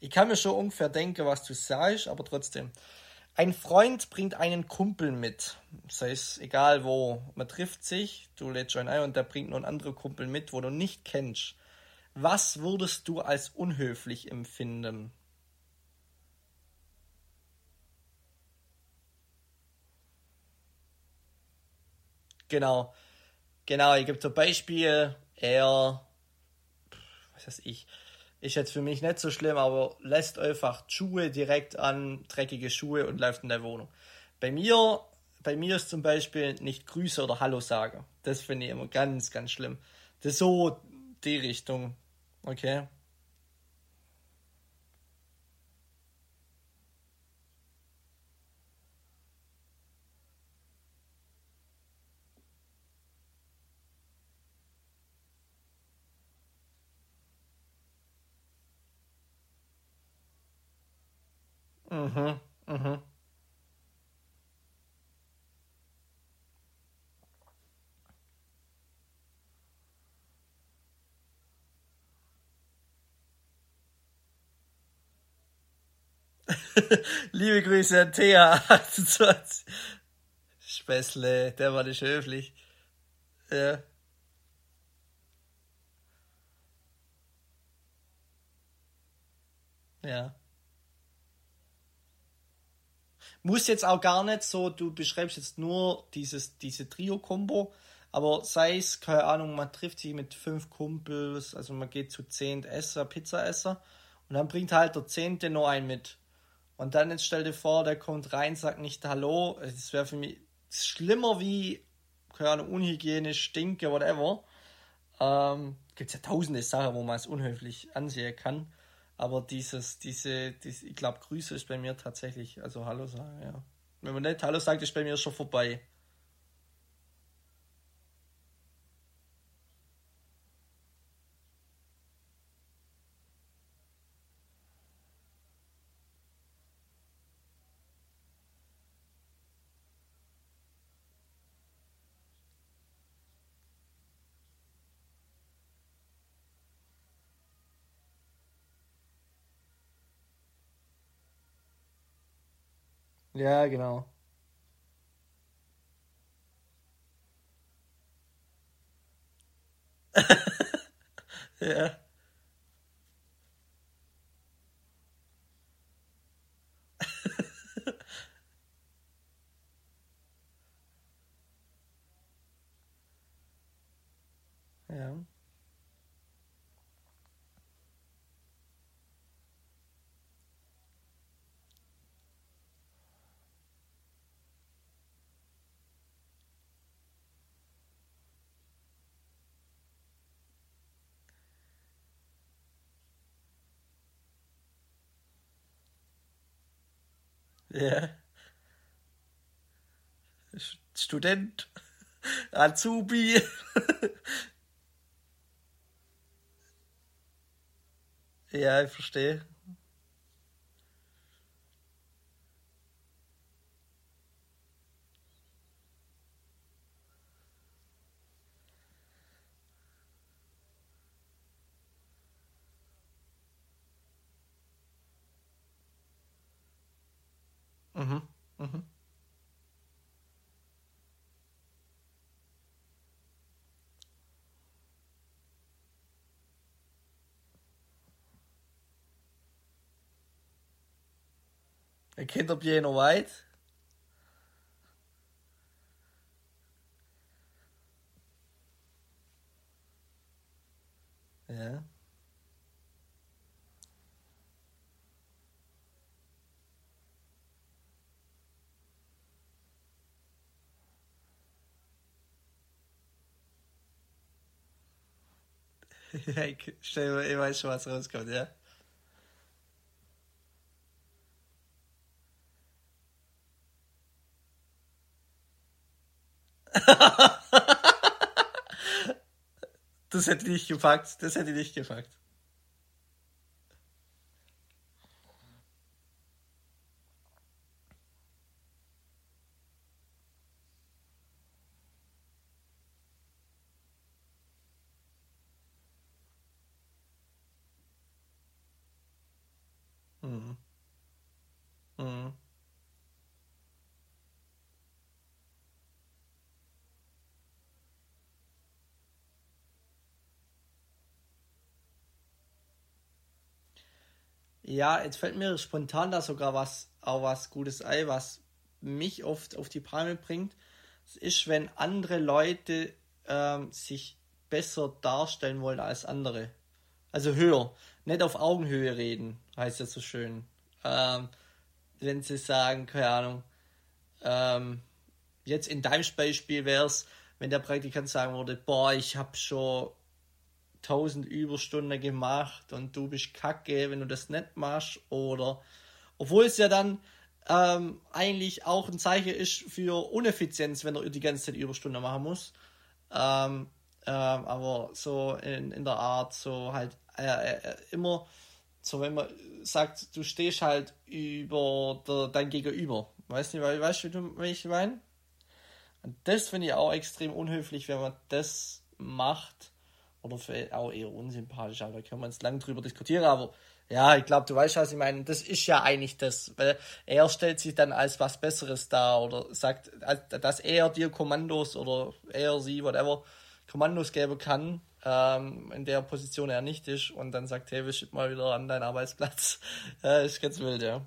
Ich kann mir schon ungefähr denken, was du sagst, aber trotzdem. Ein Freund bringt einen Kumpel mit. Das heißt, egal wo, man trifft sich, du lädst schon ein und der bringt noch einen anderen Kumpel mit, wo du nicht kennst. Was würdest du als unhöflich empfinden? Genau. Genau, ich gebe zum Beispiel, er, was weiß ich, ist jetzt für mich nicht so schlimm, aber lässt einfach Schuhe direkt an, dreckige Schuhe und läuft in der Wohnung. Bei mir, bei mir ist zum Beispiel nicht Grüße oder Hallo sagen. Das finde ich immer ganz, ganz schlimm. Das ist so die Richtung. Okay. Mhm, mhm. Liebe Grüße an Thea 28. Späßle, der war nicht höflich. Ja. Ja. Muss jetzt auch gar nicht so, du beschreibst jetzt nur dieses, diese Trio-Kombo, aber sei es, keine Ahnung, man trifft sich mit fünf Kumpels, also man geht zu zehn Esser, Pizzaesser und dann bringt halt der Zehnte noch einen mit. Und dann jetzt stell dir vor, der kommt rein, sagt nicht Hallo, das wäre für mich schlimmer wie, keine Ahnung, unhygienisch, stinke, whatever. Ähm, Gibt ja tausende Sachen, wo man es unhöflich ansehen kann. Aber dieses, diese, diese ich glaube, Grüße ist bei mir tatsächlich, also Hallo sagen, ja. Wenn man nicht Hallo sagt, ist bei mir schon vorbei. Ja, genau. ja. ja. Ja. Student, Azubi. ja, jeg forstår. Mhm. Mhm. Ein Kinderbier noch weit. Ja. ja, ich, stell, ich weiß schon, was rauskommt, ja. das hätte ich nicht gepackt. Das hätte ich nicht gepackt. Ja, jetzt fällt mir spontan da sogar was, auch was Gutes ein, was mich oft auf die Palme bringt. Es ist, wenn andere Leute ähm, sich besser darstellen wollen als andere. Also höher. Nicht auf Augenhöhe reden, heißt das so schön. Ähm, wenn sie sagen, keine Ahnung, ähm, jetzt in deinem Beispiel wäre es, wenn der Praktikant sagen würde, boah, ich habe schon 1000 Überstunden gemacht und du bist kacke, wenn du das nicht machst. Oder, obwohl es ja dann ähm, eigentlich auch ein Zeichen ist für Uneffizienz, wenn er die ganze Zeit Überstunden machen muss. Ähm, ähm, aber so in, in der Art, so halt äh, äh, immer, so wenn man sagt, du stehst halt über der, dein Gegenüber. Weißt du, weißt du, wie ich meine? Und das finde ich auch extrem unhöflich, wenn man das macht. Oder auch eher unsympathisch, aber da können wir uns lang drüber diskutieren. Aber ja, ich glaube, du weißt, was ich meine. Das ist ja eigentlich das, weil er stellt sich dann als was Besseres dar oder sagt, dass er dir Kommandos oder er, sie, whatever, Kommandos geben kann, ähm, in der Position er nicht ist und dann sagt, hey, wir schicken mal wieder an deinen Arbeitsplatz. ja, ist ganz wild, ja.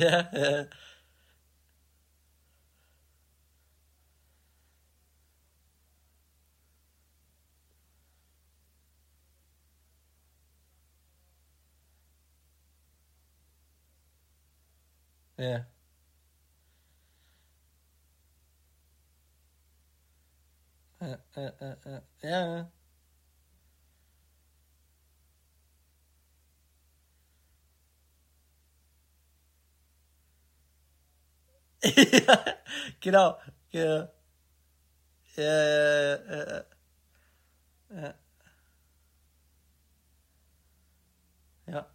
Ja, ja. Ja. Äh, äh, äh, äh. Ja. genau. Ja. Ja, ja, ja, ja.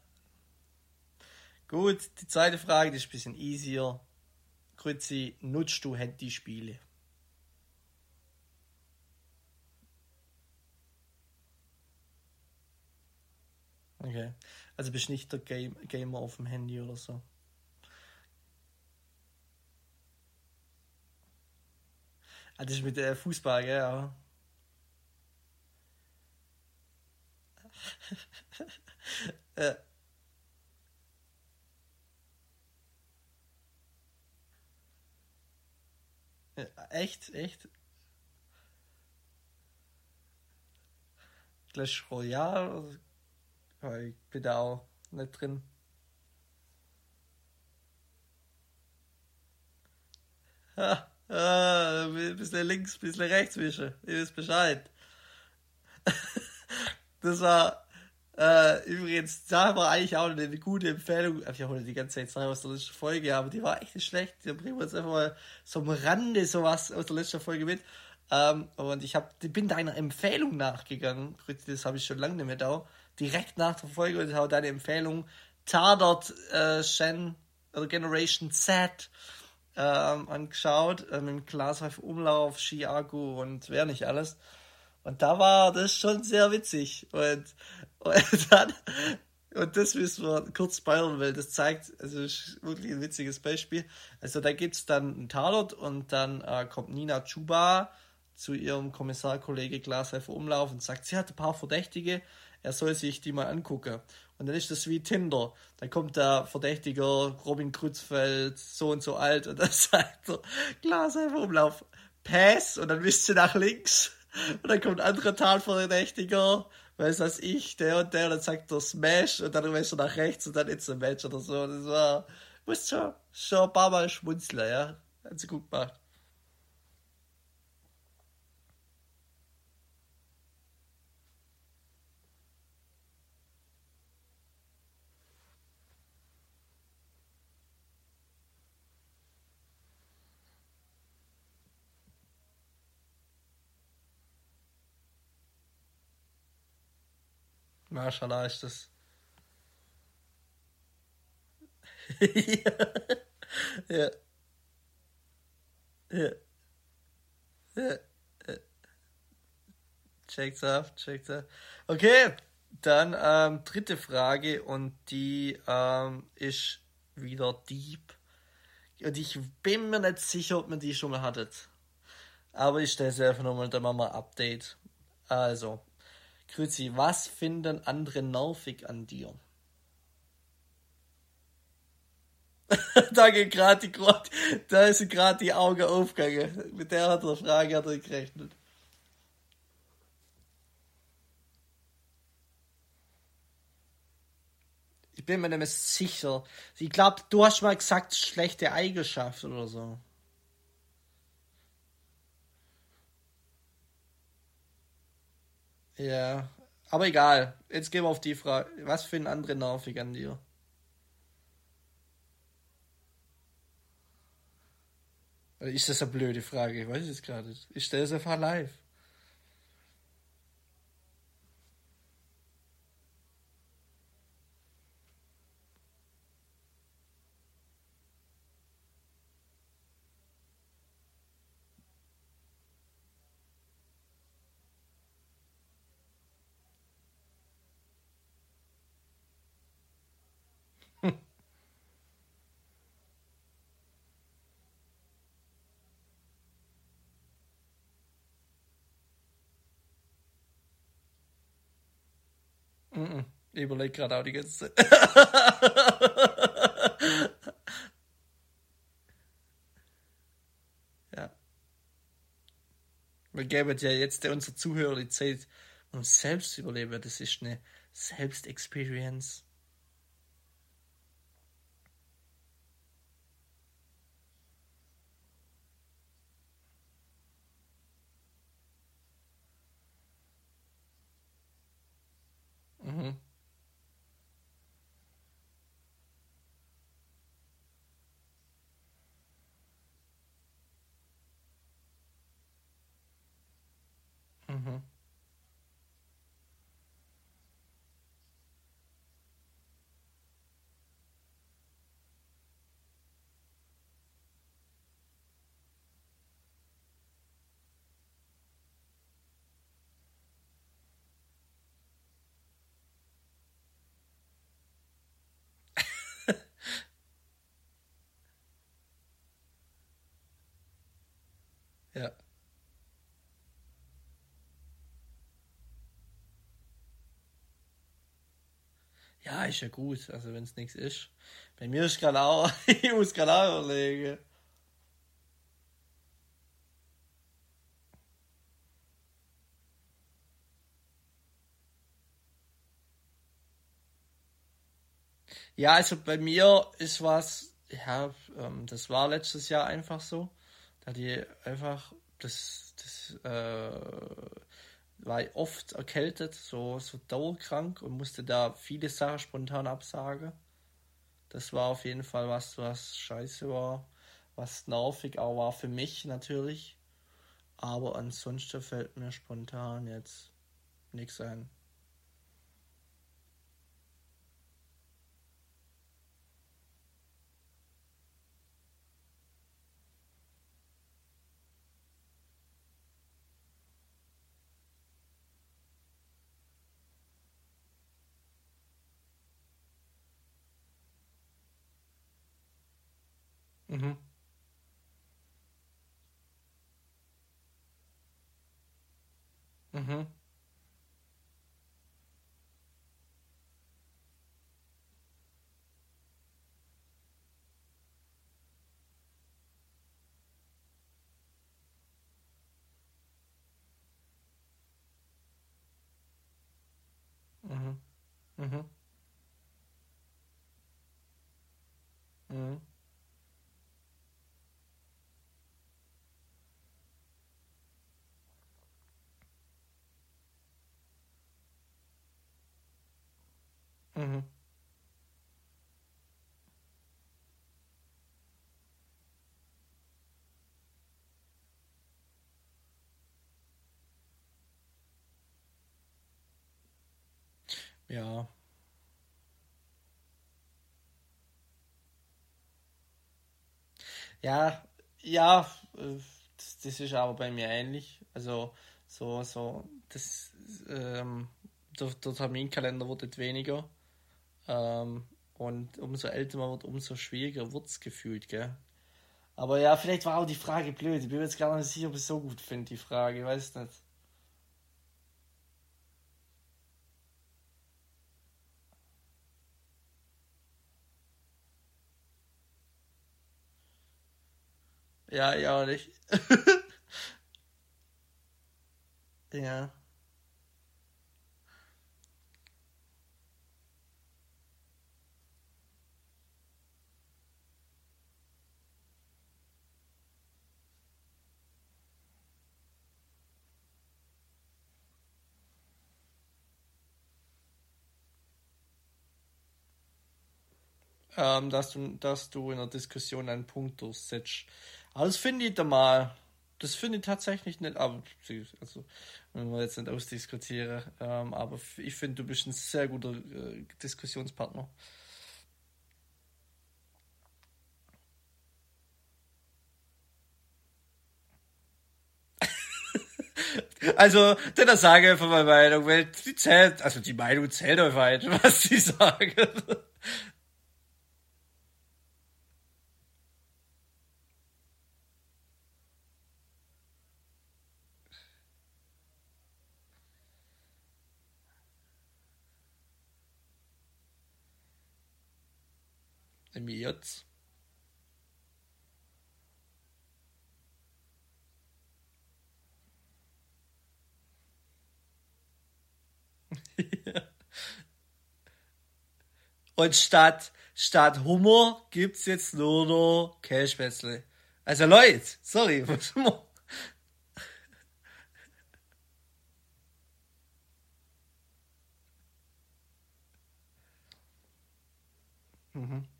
Gut, die zweite Frage, die ist ein bisschen easier. Grüezi, nutzt du Handyspiele? Okay. Also bist nicht der Game Gamer auf dem Handy oder so. Das ist mit äh, Fußball, gell? Ja. ja. Ja, echt, echt. Clash Royale? Ja, ich bin da auch nicht drin. Ha. Ah, bisschen links, bisschen rechts wischen. Ihr wisst Bescheid. das war äh, übrigens, da war eigentlich auch eine gute Empfehlung. Ich habe die ganze Zeit aus der letzten Folge, aber die war echt nicht schlecht. Da bringen wir jetzt einfach mal so am Rande sowas aus der letzten Folge mit. Ähm, und ich hab, bin deiner Empfehlung nachgegangen. Das habe ich schon lange nicht mehr da. Direkt nach der Folge und habe deine Empfehlung Tatort äh, Shen oder Generation Z ähm, angeschaut, äh, mit dem Glasreif Umlauf, Chiago und wer nicht alles. Und da war das schon sehr witzig. Und, und dann, und das müssen wir kurz spoilern, weil das zeigt, also ist wirklich ein witziges Beispiel. Also da gibt es dann einen Tatort und dann äh, kommt Nina Chuba zu ihrem Kommissarkollege Glashäufer Umlauf und sagt, sie hat ein paar Verdächtige, er soll sich die mal angucken. Und dann ist das wie Tinder. Dann kommt der Verdächtige Robin Kruzfeld, so und so alt, und dann sagt er, Glashäufer Umlauf, Pass, und dann wisst ihr nach links. Und dann kommt ein anderer Talverdächtiger, weiß was ich, der und der, und dann sagt er Smash, und dann weißt du nach rechts, und dann ist ein Match oder so. Das war, musst schon, schon ein paar Mal schmunzeln, ja. Hat sie gut gemacht. Mashallah ist das. ja. Ja. Ja. ja. Checkt's auf, checkt's auf. Okay, Dann ähm, dritte Frage und die ähm, ist wieder deep. Und ich bin mir nicht sicher, ob man die schon mal hattet. Aber ich stelle sie einfach nochmal, dann machen wir Update. Also, Grüezi, was finden andere nervig an dir? da geht gerade die da ist gerade die Augen aufgegangen. Mit der hat er Frage hat er gerechnet. Ich bin mir nicht sicher. Ich glaube, du hast mal gesagt, schlechte Eigenschaft oder so. Ja, aber egal. Jetzt gehen wir auf die Frage. Was für ein andere nervig an dir? Ist das eine blöde Frage? Ich weiß es gerade nicht. Ich stelle es einfach live. Ich überlege gerade auch die ganze Zeit. ja. Wir geben ja jetzt unsere Zuhörer die Zeit, um selbst zu überleben. Das ist eine Selbstexperience. Mhm. Mhm. Ja. Ja, ist ja gut, also wenn es nichts ist. Bei mir ist gerade auch, ich muss gerade auch überlegen. Ja, also bei mir ist was, ja, ähm, das war letztes Jahr einfach so. Da die einfach, das, das, äh, war oft erkältet, so, so dauerkrank und musste da viele Sachen spontan absagen. Das war auf jeden Fall was, was scheiße war, was nervig auch war für mich natürlich. Aber ansonsten fällt mir spontan jetzt nichts ein. Mhm. Mhm. Mhm. Mhm. Mhm. Mhm. Ja. Ja, ja, das, das ist aber bei mir ähnlich. Also so, so, das, ähm, der, der Terminkalender wird weniger. Ähm, und umso älter man wird, umso schwieriger wird es gefühlt, gell? Aber ja, vielleicht war auch die Frage blöd. Ich bin mir jetzt gar nicht sicher, ob ich es so gut finde, die Frage. Ich weiß nicht. Ja, ja, nicht. ja. Ähm, dass, du, dass du in der Diskussion einen Punkt durchsetzt. Aber das finde ich da mal. Das finde ich tatsächlich nicht, aber also, wenn wir jetzt nicht ausdiskutieren, ähm, aber ich finde, du bist ein sehr guter äh, Diskussionspartner. Also, dann sage ich einfach meine Meinung, weil die zählt, also die Meinung zählt einfach was sie sagen. Nämlich jetzt. Und statt, statt Hummer gibt's jetzt nur noch Käsespätzle. Also Leute, sorry, was immer. Mhm.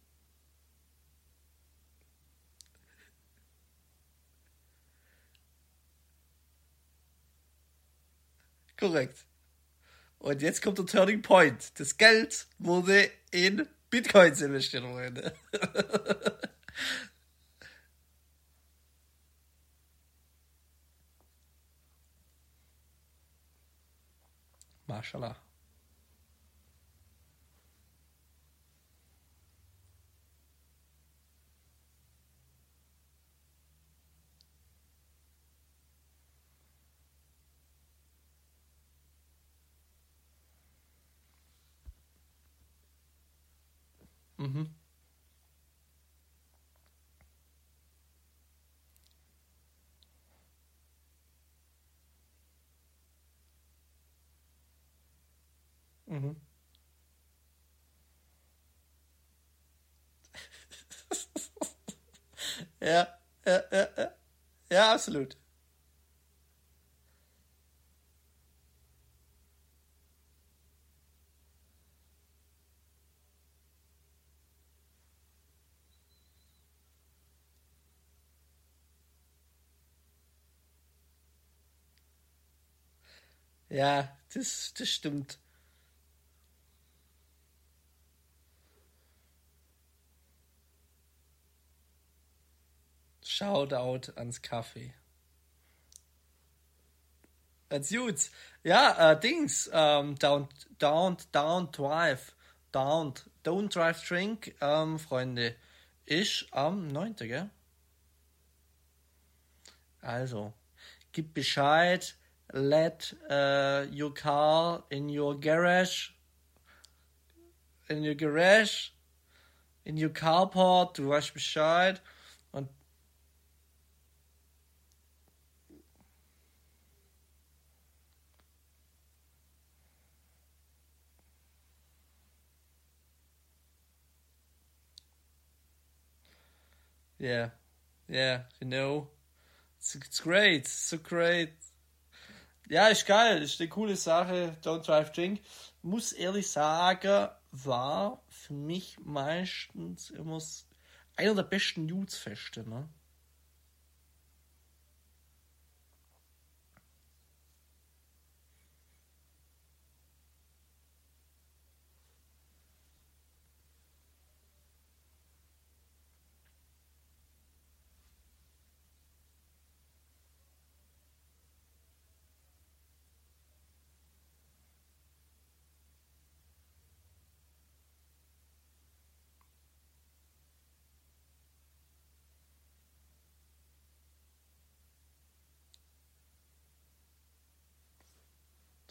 Korrekt. Und jetzt kommt der Turning Point. Das Geld wurde in Bitcoins investiert, Freunde. Mashallah. Mhm. Mhm. ja, ja, ja, ja. Ja, Ja, das, das stimmt. Shoutout ans Kaffee. Als Jutz. Ja, äh, Dings. Ähm, don't, don't, don't drive. Don't, don't drive drink, ähm, Freunde. Ist am 9. gell? Also, gib Bescheid let uh, your car in your garage, in your garage, in your carport, du weißt Bescheid. Und Yeah, yeah, you know, it's, it's great, it's so great. Ja, ist geil, ist eine coole Sache. Don't Drive Drink. Muss ehrlich sagen, war für mich meistens immer einer der besten Nudes-Feste, ne?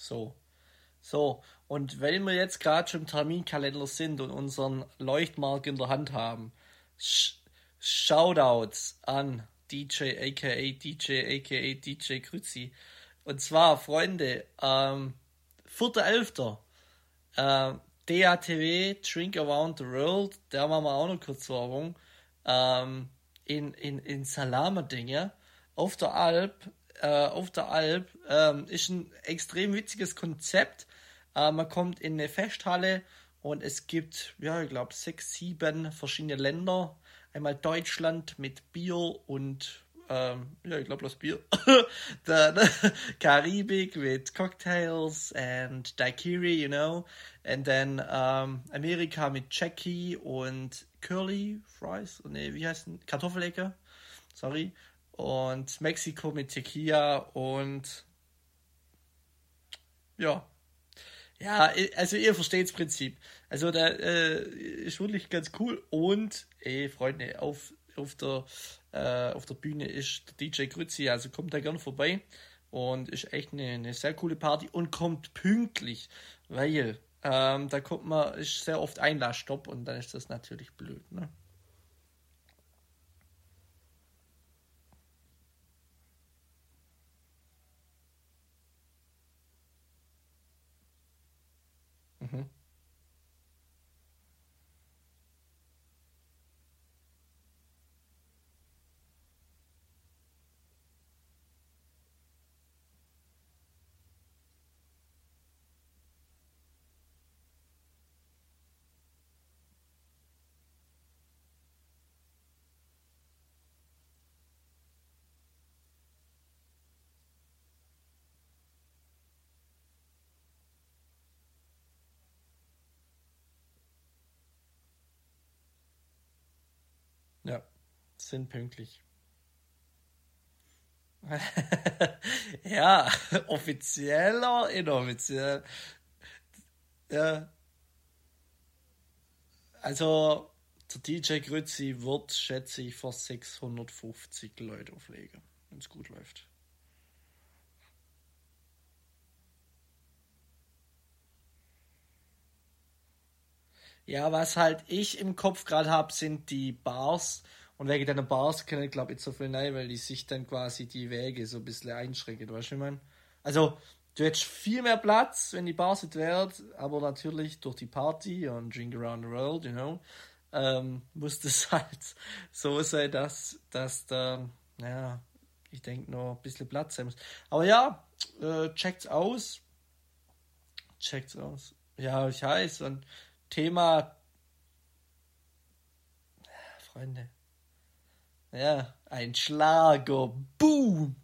So. So, und weil wir jetzt gerade schon Terminkalender sind und unseren Leuchtmark in der Hand haben, Sh Shoutouts an DJ aka DJ aka DJ Krüzi. Und zwar, Freunde, ähm, 4.11. Äh, DATW, Drink Around the World, da machen wir auch noch kurz Werbung. Ähm, in, in, in Salamerding, ja, auf der Alp, äh, auf der Alp, ähm, ist ein extrem witziges Konzept. Äh, man kommt in eine Festhalle und es gibt, ja, ich glaube, sechs, sieben verschiedene Länder. Einmal Deutschland mit Bier und ähm, ja, ich glaube bloß Bier. Dann Karibik mit Cocktails and Daiquiri, you know. And then ähm, Amerika mit Jackie und Curly Fries. Nee, wie heißt denn? Kartoffelecke. Sorry. Und Mexiko mit Tequila und ja. Ja, also ihr versteht das Prinzip. Also da äh, ist wirklich ganz cool. Und, ey, Freunde, auf, auf der äh, auf der Bühne ist der DJ Grützi, also kommt da gerne vorbei und ist echt eine, eine sehr coole Party und kommt pünktlich, weil ähm, da kommt man, ist sehr oft Einlassstopp und dann ist das natürlich blöd, ne? Mhm. Ja, sind pünktlich. ja, offizieller, inoffiziell. Ja. Also, der DJ Grützi wird, schätze ich, vor 650 Leute auflegen, wenn es gut läuft. Ja, was halt ich im Kopf gerade habe, sind die Bars. Und wegen deiner Bars ich glaube ich so viel nein, weil die sich dann quasi die Wege so ein bisschen einschränken, weißt du, ich meine? Also, du hättest viel mehr Platz, wenn die Bars nicht wären, aber natürlich durch die Party und Drink Around the World, you know, ähm, muss das halt so sein, dass, dass da, ja, ich denke, noch ein bisschen Platz sein muss. Aber ja, äh, checkt's aus. Checkt's aus. Ja, ich heiß und Thema. Freunde. Ja, ein Schlager. Boom!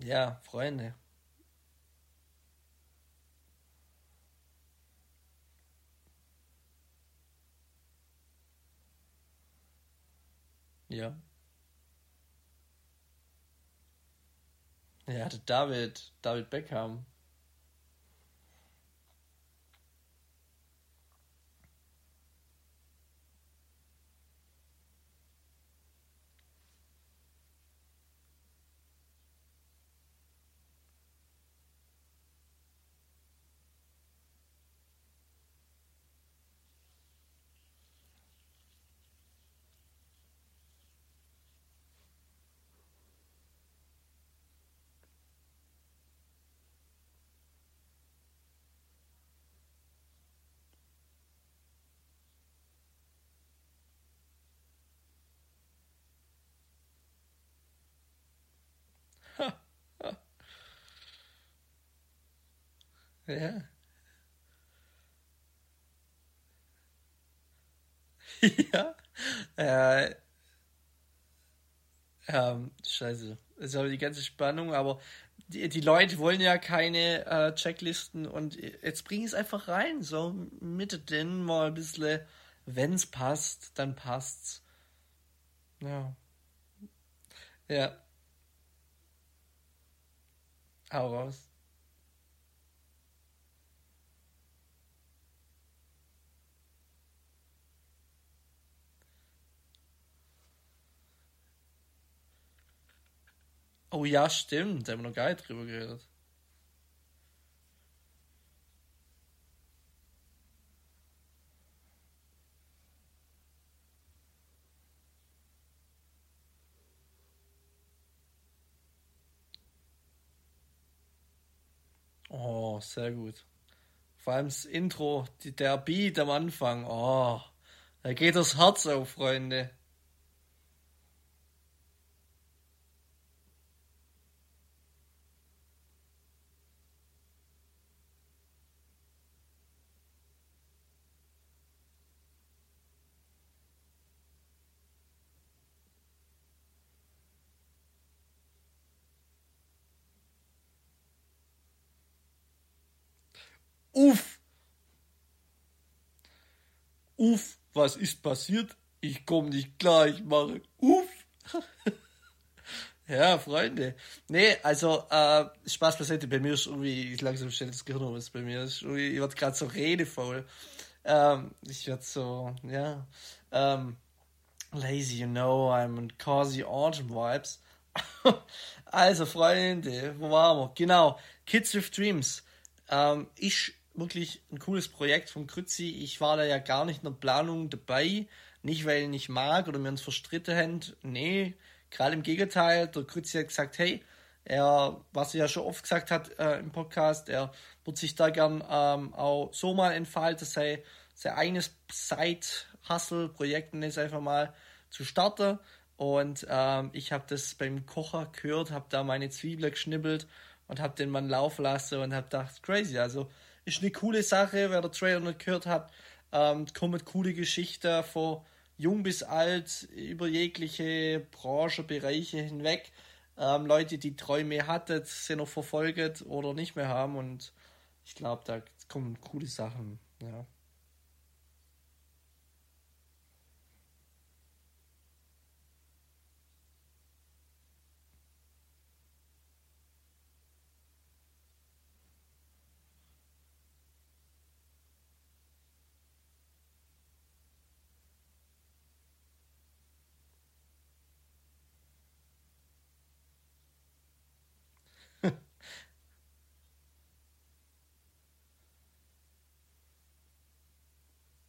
ja, Freunde. Ja. Ja, David, David Beckham. Ja. ja. Äh, ähm, scheiße. Das ist aber die ganze Spannung, aber die, die Leute wollen ja keine äh, Checklisten und jetzt bring es einfach rein, so mittendrin mal ein bisschen, wenn es passt, dann passt's. Ja. Ja. Hau raus. Oh ja, stimmt. Da haben wir noch gar nicht drüber geredet. Oh, sehr gut. Vor allem das Intro, die, der Beat am Anfang. Oh, da geht das Herz auf, Freunde. Uff! Uff, was ist passiert? Ich komme nicht klar, ich mache Uff! ja, Freunde. Nee, also, äh, Spaß beiseite, bei mir ist irgendwie, ich langsam stellt das Gehirn um, was bei mir ist. Irgendwie, ich werde gerade so redevoll. Ähm, ich werde so, ja, ähm, lazy, you know, I'm in cozy autumn vibes. also, Freunde, wo waren wir? Genau, Kids with Dreams. Ähm, ich wirklich ein cooles Projekt von Krützi. Ich war da ja gar nicht in der Planung dabei. Nicht, weil ich nicht mag oder mir uns verstritten haben. Nee, gerade im Gegenteil. Der Krützi hat gesagt, hey, er, was er ja schon oft gesagt hat äh, im Podcast, er wird sich da gern ähm, auch so mal entfalten, sei sein eigenes Side-Hustle-Projekt, ist einfach mal zu starten. Und ähm, ich habe das beim Kocher gehört, habe da meine Zwiebeln geschnibbelt und habe den Mann laufen lassen und habe gedacht, crazy. Also ist eine coole Sache, wer der Trailer nicht gehört hat. Ähm, kommen coole Geschichten von jung bis alt über jegliche Branchenbereiche hinweg. Ähm, Leute, die Träume hatten, sie noch verfolgt oder nicht mehr haben. Und ich glaube, da kommen coole Sachen. Ja.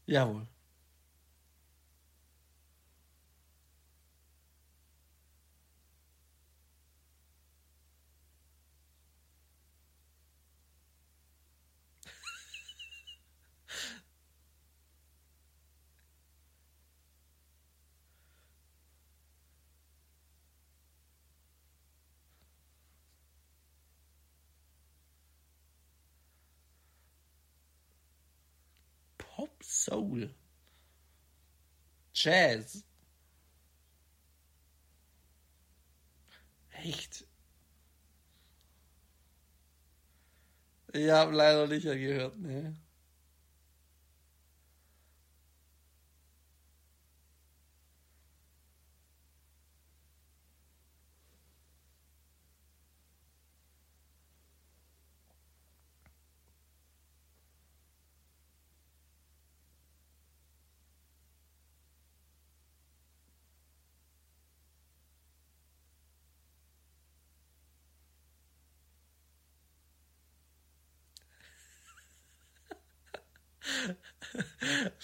Jawohl. Pop Soul. Jazz. Echt? Ich habe leider nicht gehört, ne.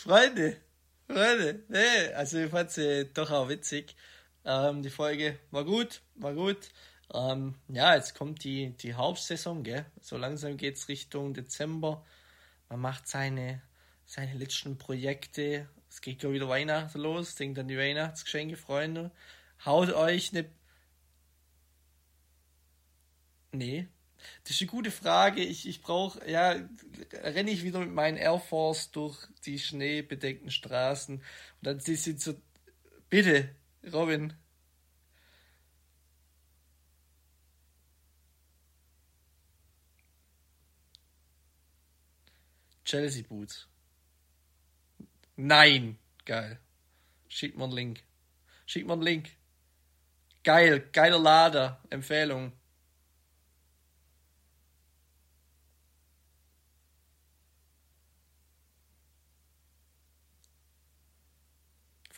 Freunde, Freunde, nee, also ich fand sie doch auch witzig. Ähm, die Folge war gut, war gut. Ähm, ja, jetzt kommt die, die Hauptsaison, gell? So langsam geht's Richtung Dezember. Man macht seine, seine letzten Projekte. Es geht ja wieder Weihnachten los. Denkt an die Weihnachtsgeschenke, Freunde. Haut euch eine. Nee, das ist eine gute Frage. Ich, ich brauche, ja, renne ich wieder mit meinen Air Force durch die schneebedeckten Straßen und dann sie sind so, bitte, Robin. Chelsea Boots. Nein, geil. Schick mir einen Link. Schick mir einen Link. Geil, geiler Lader, Empfehlung.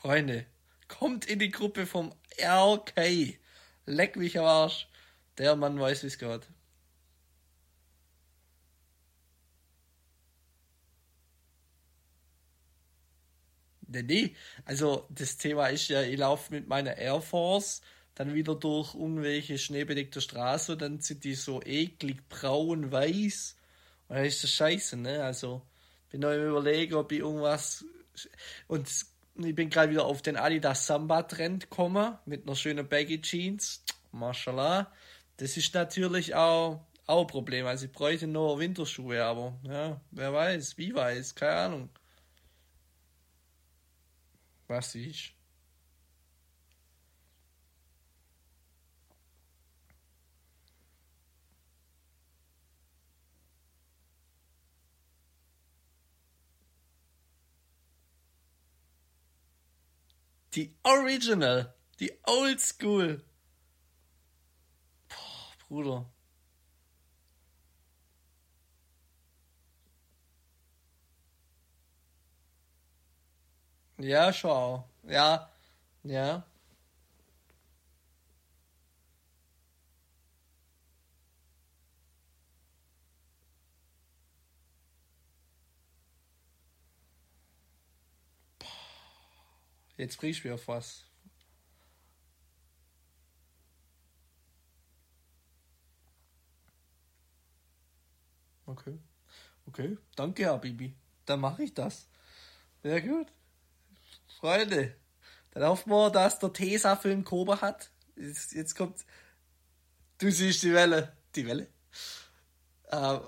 Freunde, kommt in die Gruppe vom RK. Leck mich am Arsch. Der Mann weiß, wie es geht. Nee, nee. Also das Thema ist ja, ich laufe mit meiner Air Force dann wieder durch irgendwelche schneebedeckte Straßen, dann sind die so eklig braun, weiß. Und dann ist das scheiße, ne? Also bin noch im Überlegen, ob ich irgendwas. Und ich bin gerade wieder auf den Adidas Samba Trend gekommen, mit einer schönen Baggy Jeans. Mashallah. Das ist natürlich auch, auch ein Problem. Also ich bräuchte nur Winterschuhe, aber ja, wer weiß, wie weiß, keine Ahnung. Was ist? Die Original, die Old School. Boah, Bruder. Ja, schon. Ja, ja. Jetzt kriegst du auf was. Okay. Okay. Danke, Habibi. Dann mache ich das. Sehr gut. Freunde, dann hoffen wir, dass der Tesa-Film Koba hat. Jetzt, jetzt, kommt. Du siehst die Welle. Die Welle? Äh,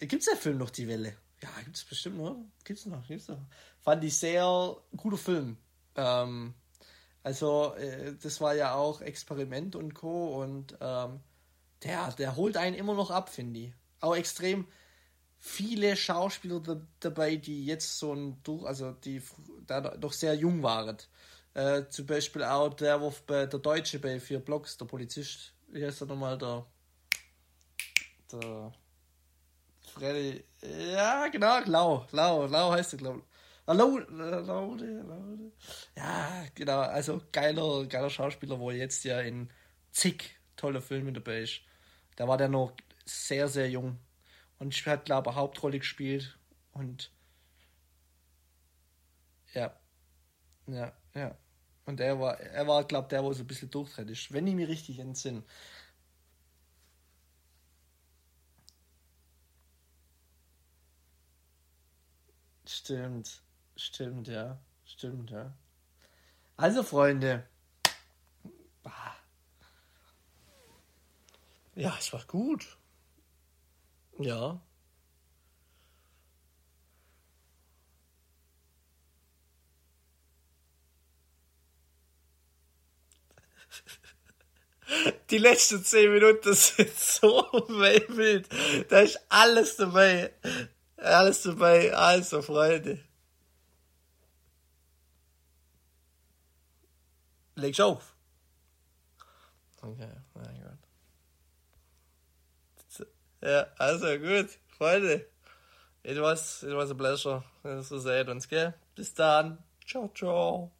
äh, gibt's der Film noch die Welle? Ja, gibt's bestimmt noch. Gibt's noch, gibt's noch. Fand ich sehr guter Film. Ähm, also, äh, das war ja auch Experiment und Co. Und ähm, der, der holt einen immer noch ab, finde ich. Auch extrem viele Schauspieler da, dabei, die jetzt so ein durch, also die da noch sehr jung waren. Äh, zum Beispiel auch der, wo bei der Deutsche bei vier Blocks, der Polizist, wie heißt er nochmal, der, der Freddy, ja, genau, Lau, Lau, Lau heißt er, glaube ich. Laude, Laude, Laude. Ja, genau, also geiler, geiler Schauspieler, wo jetzt ja in zig tolle Filme dabei ist. Da war der noch sehr, sehr jung. Und hat, glaube ich, Hauptrolle gespielt. Und ja. Ja, ja. Und er war, er war, glaube der, wo so ein bisschen durchtritt ist, wenn ich mich richtig entsinne. Stimmt, stimmt, ja, stimmt, ja. Also, Freunde. Ja, es war gut. Ja. Die letzten zehn Minuten sind so wild. Da ist alles dabei. Alles dabei. Also, Freunde. Okay. Ja, also gut, Freunde. It was, it was a pleasure, so seht uns, gell? Bis dann. Ciao, ciao.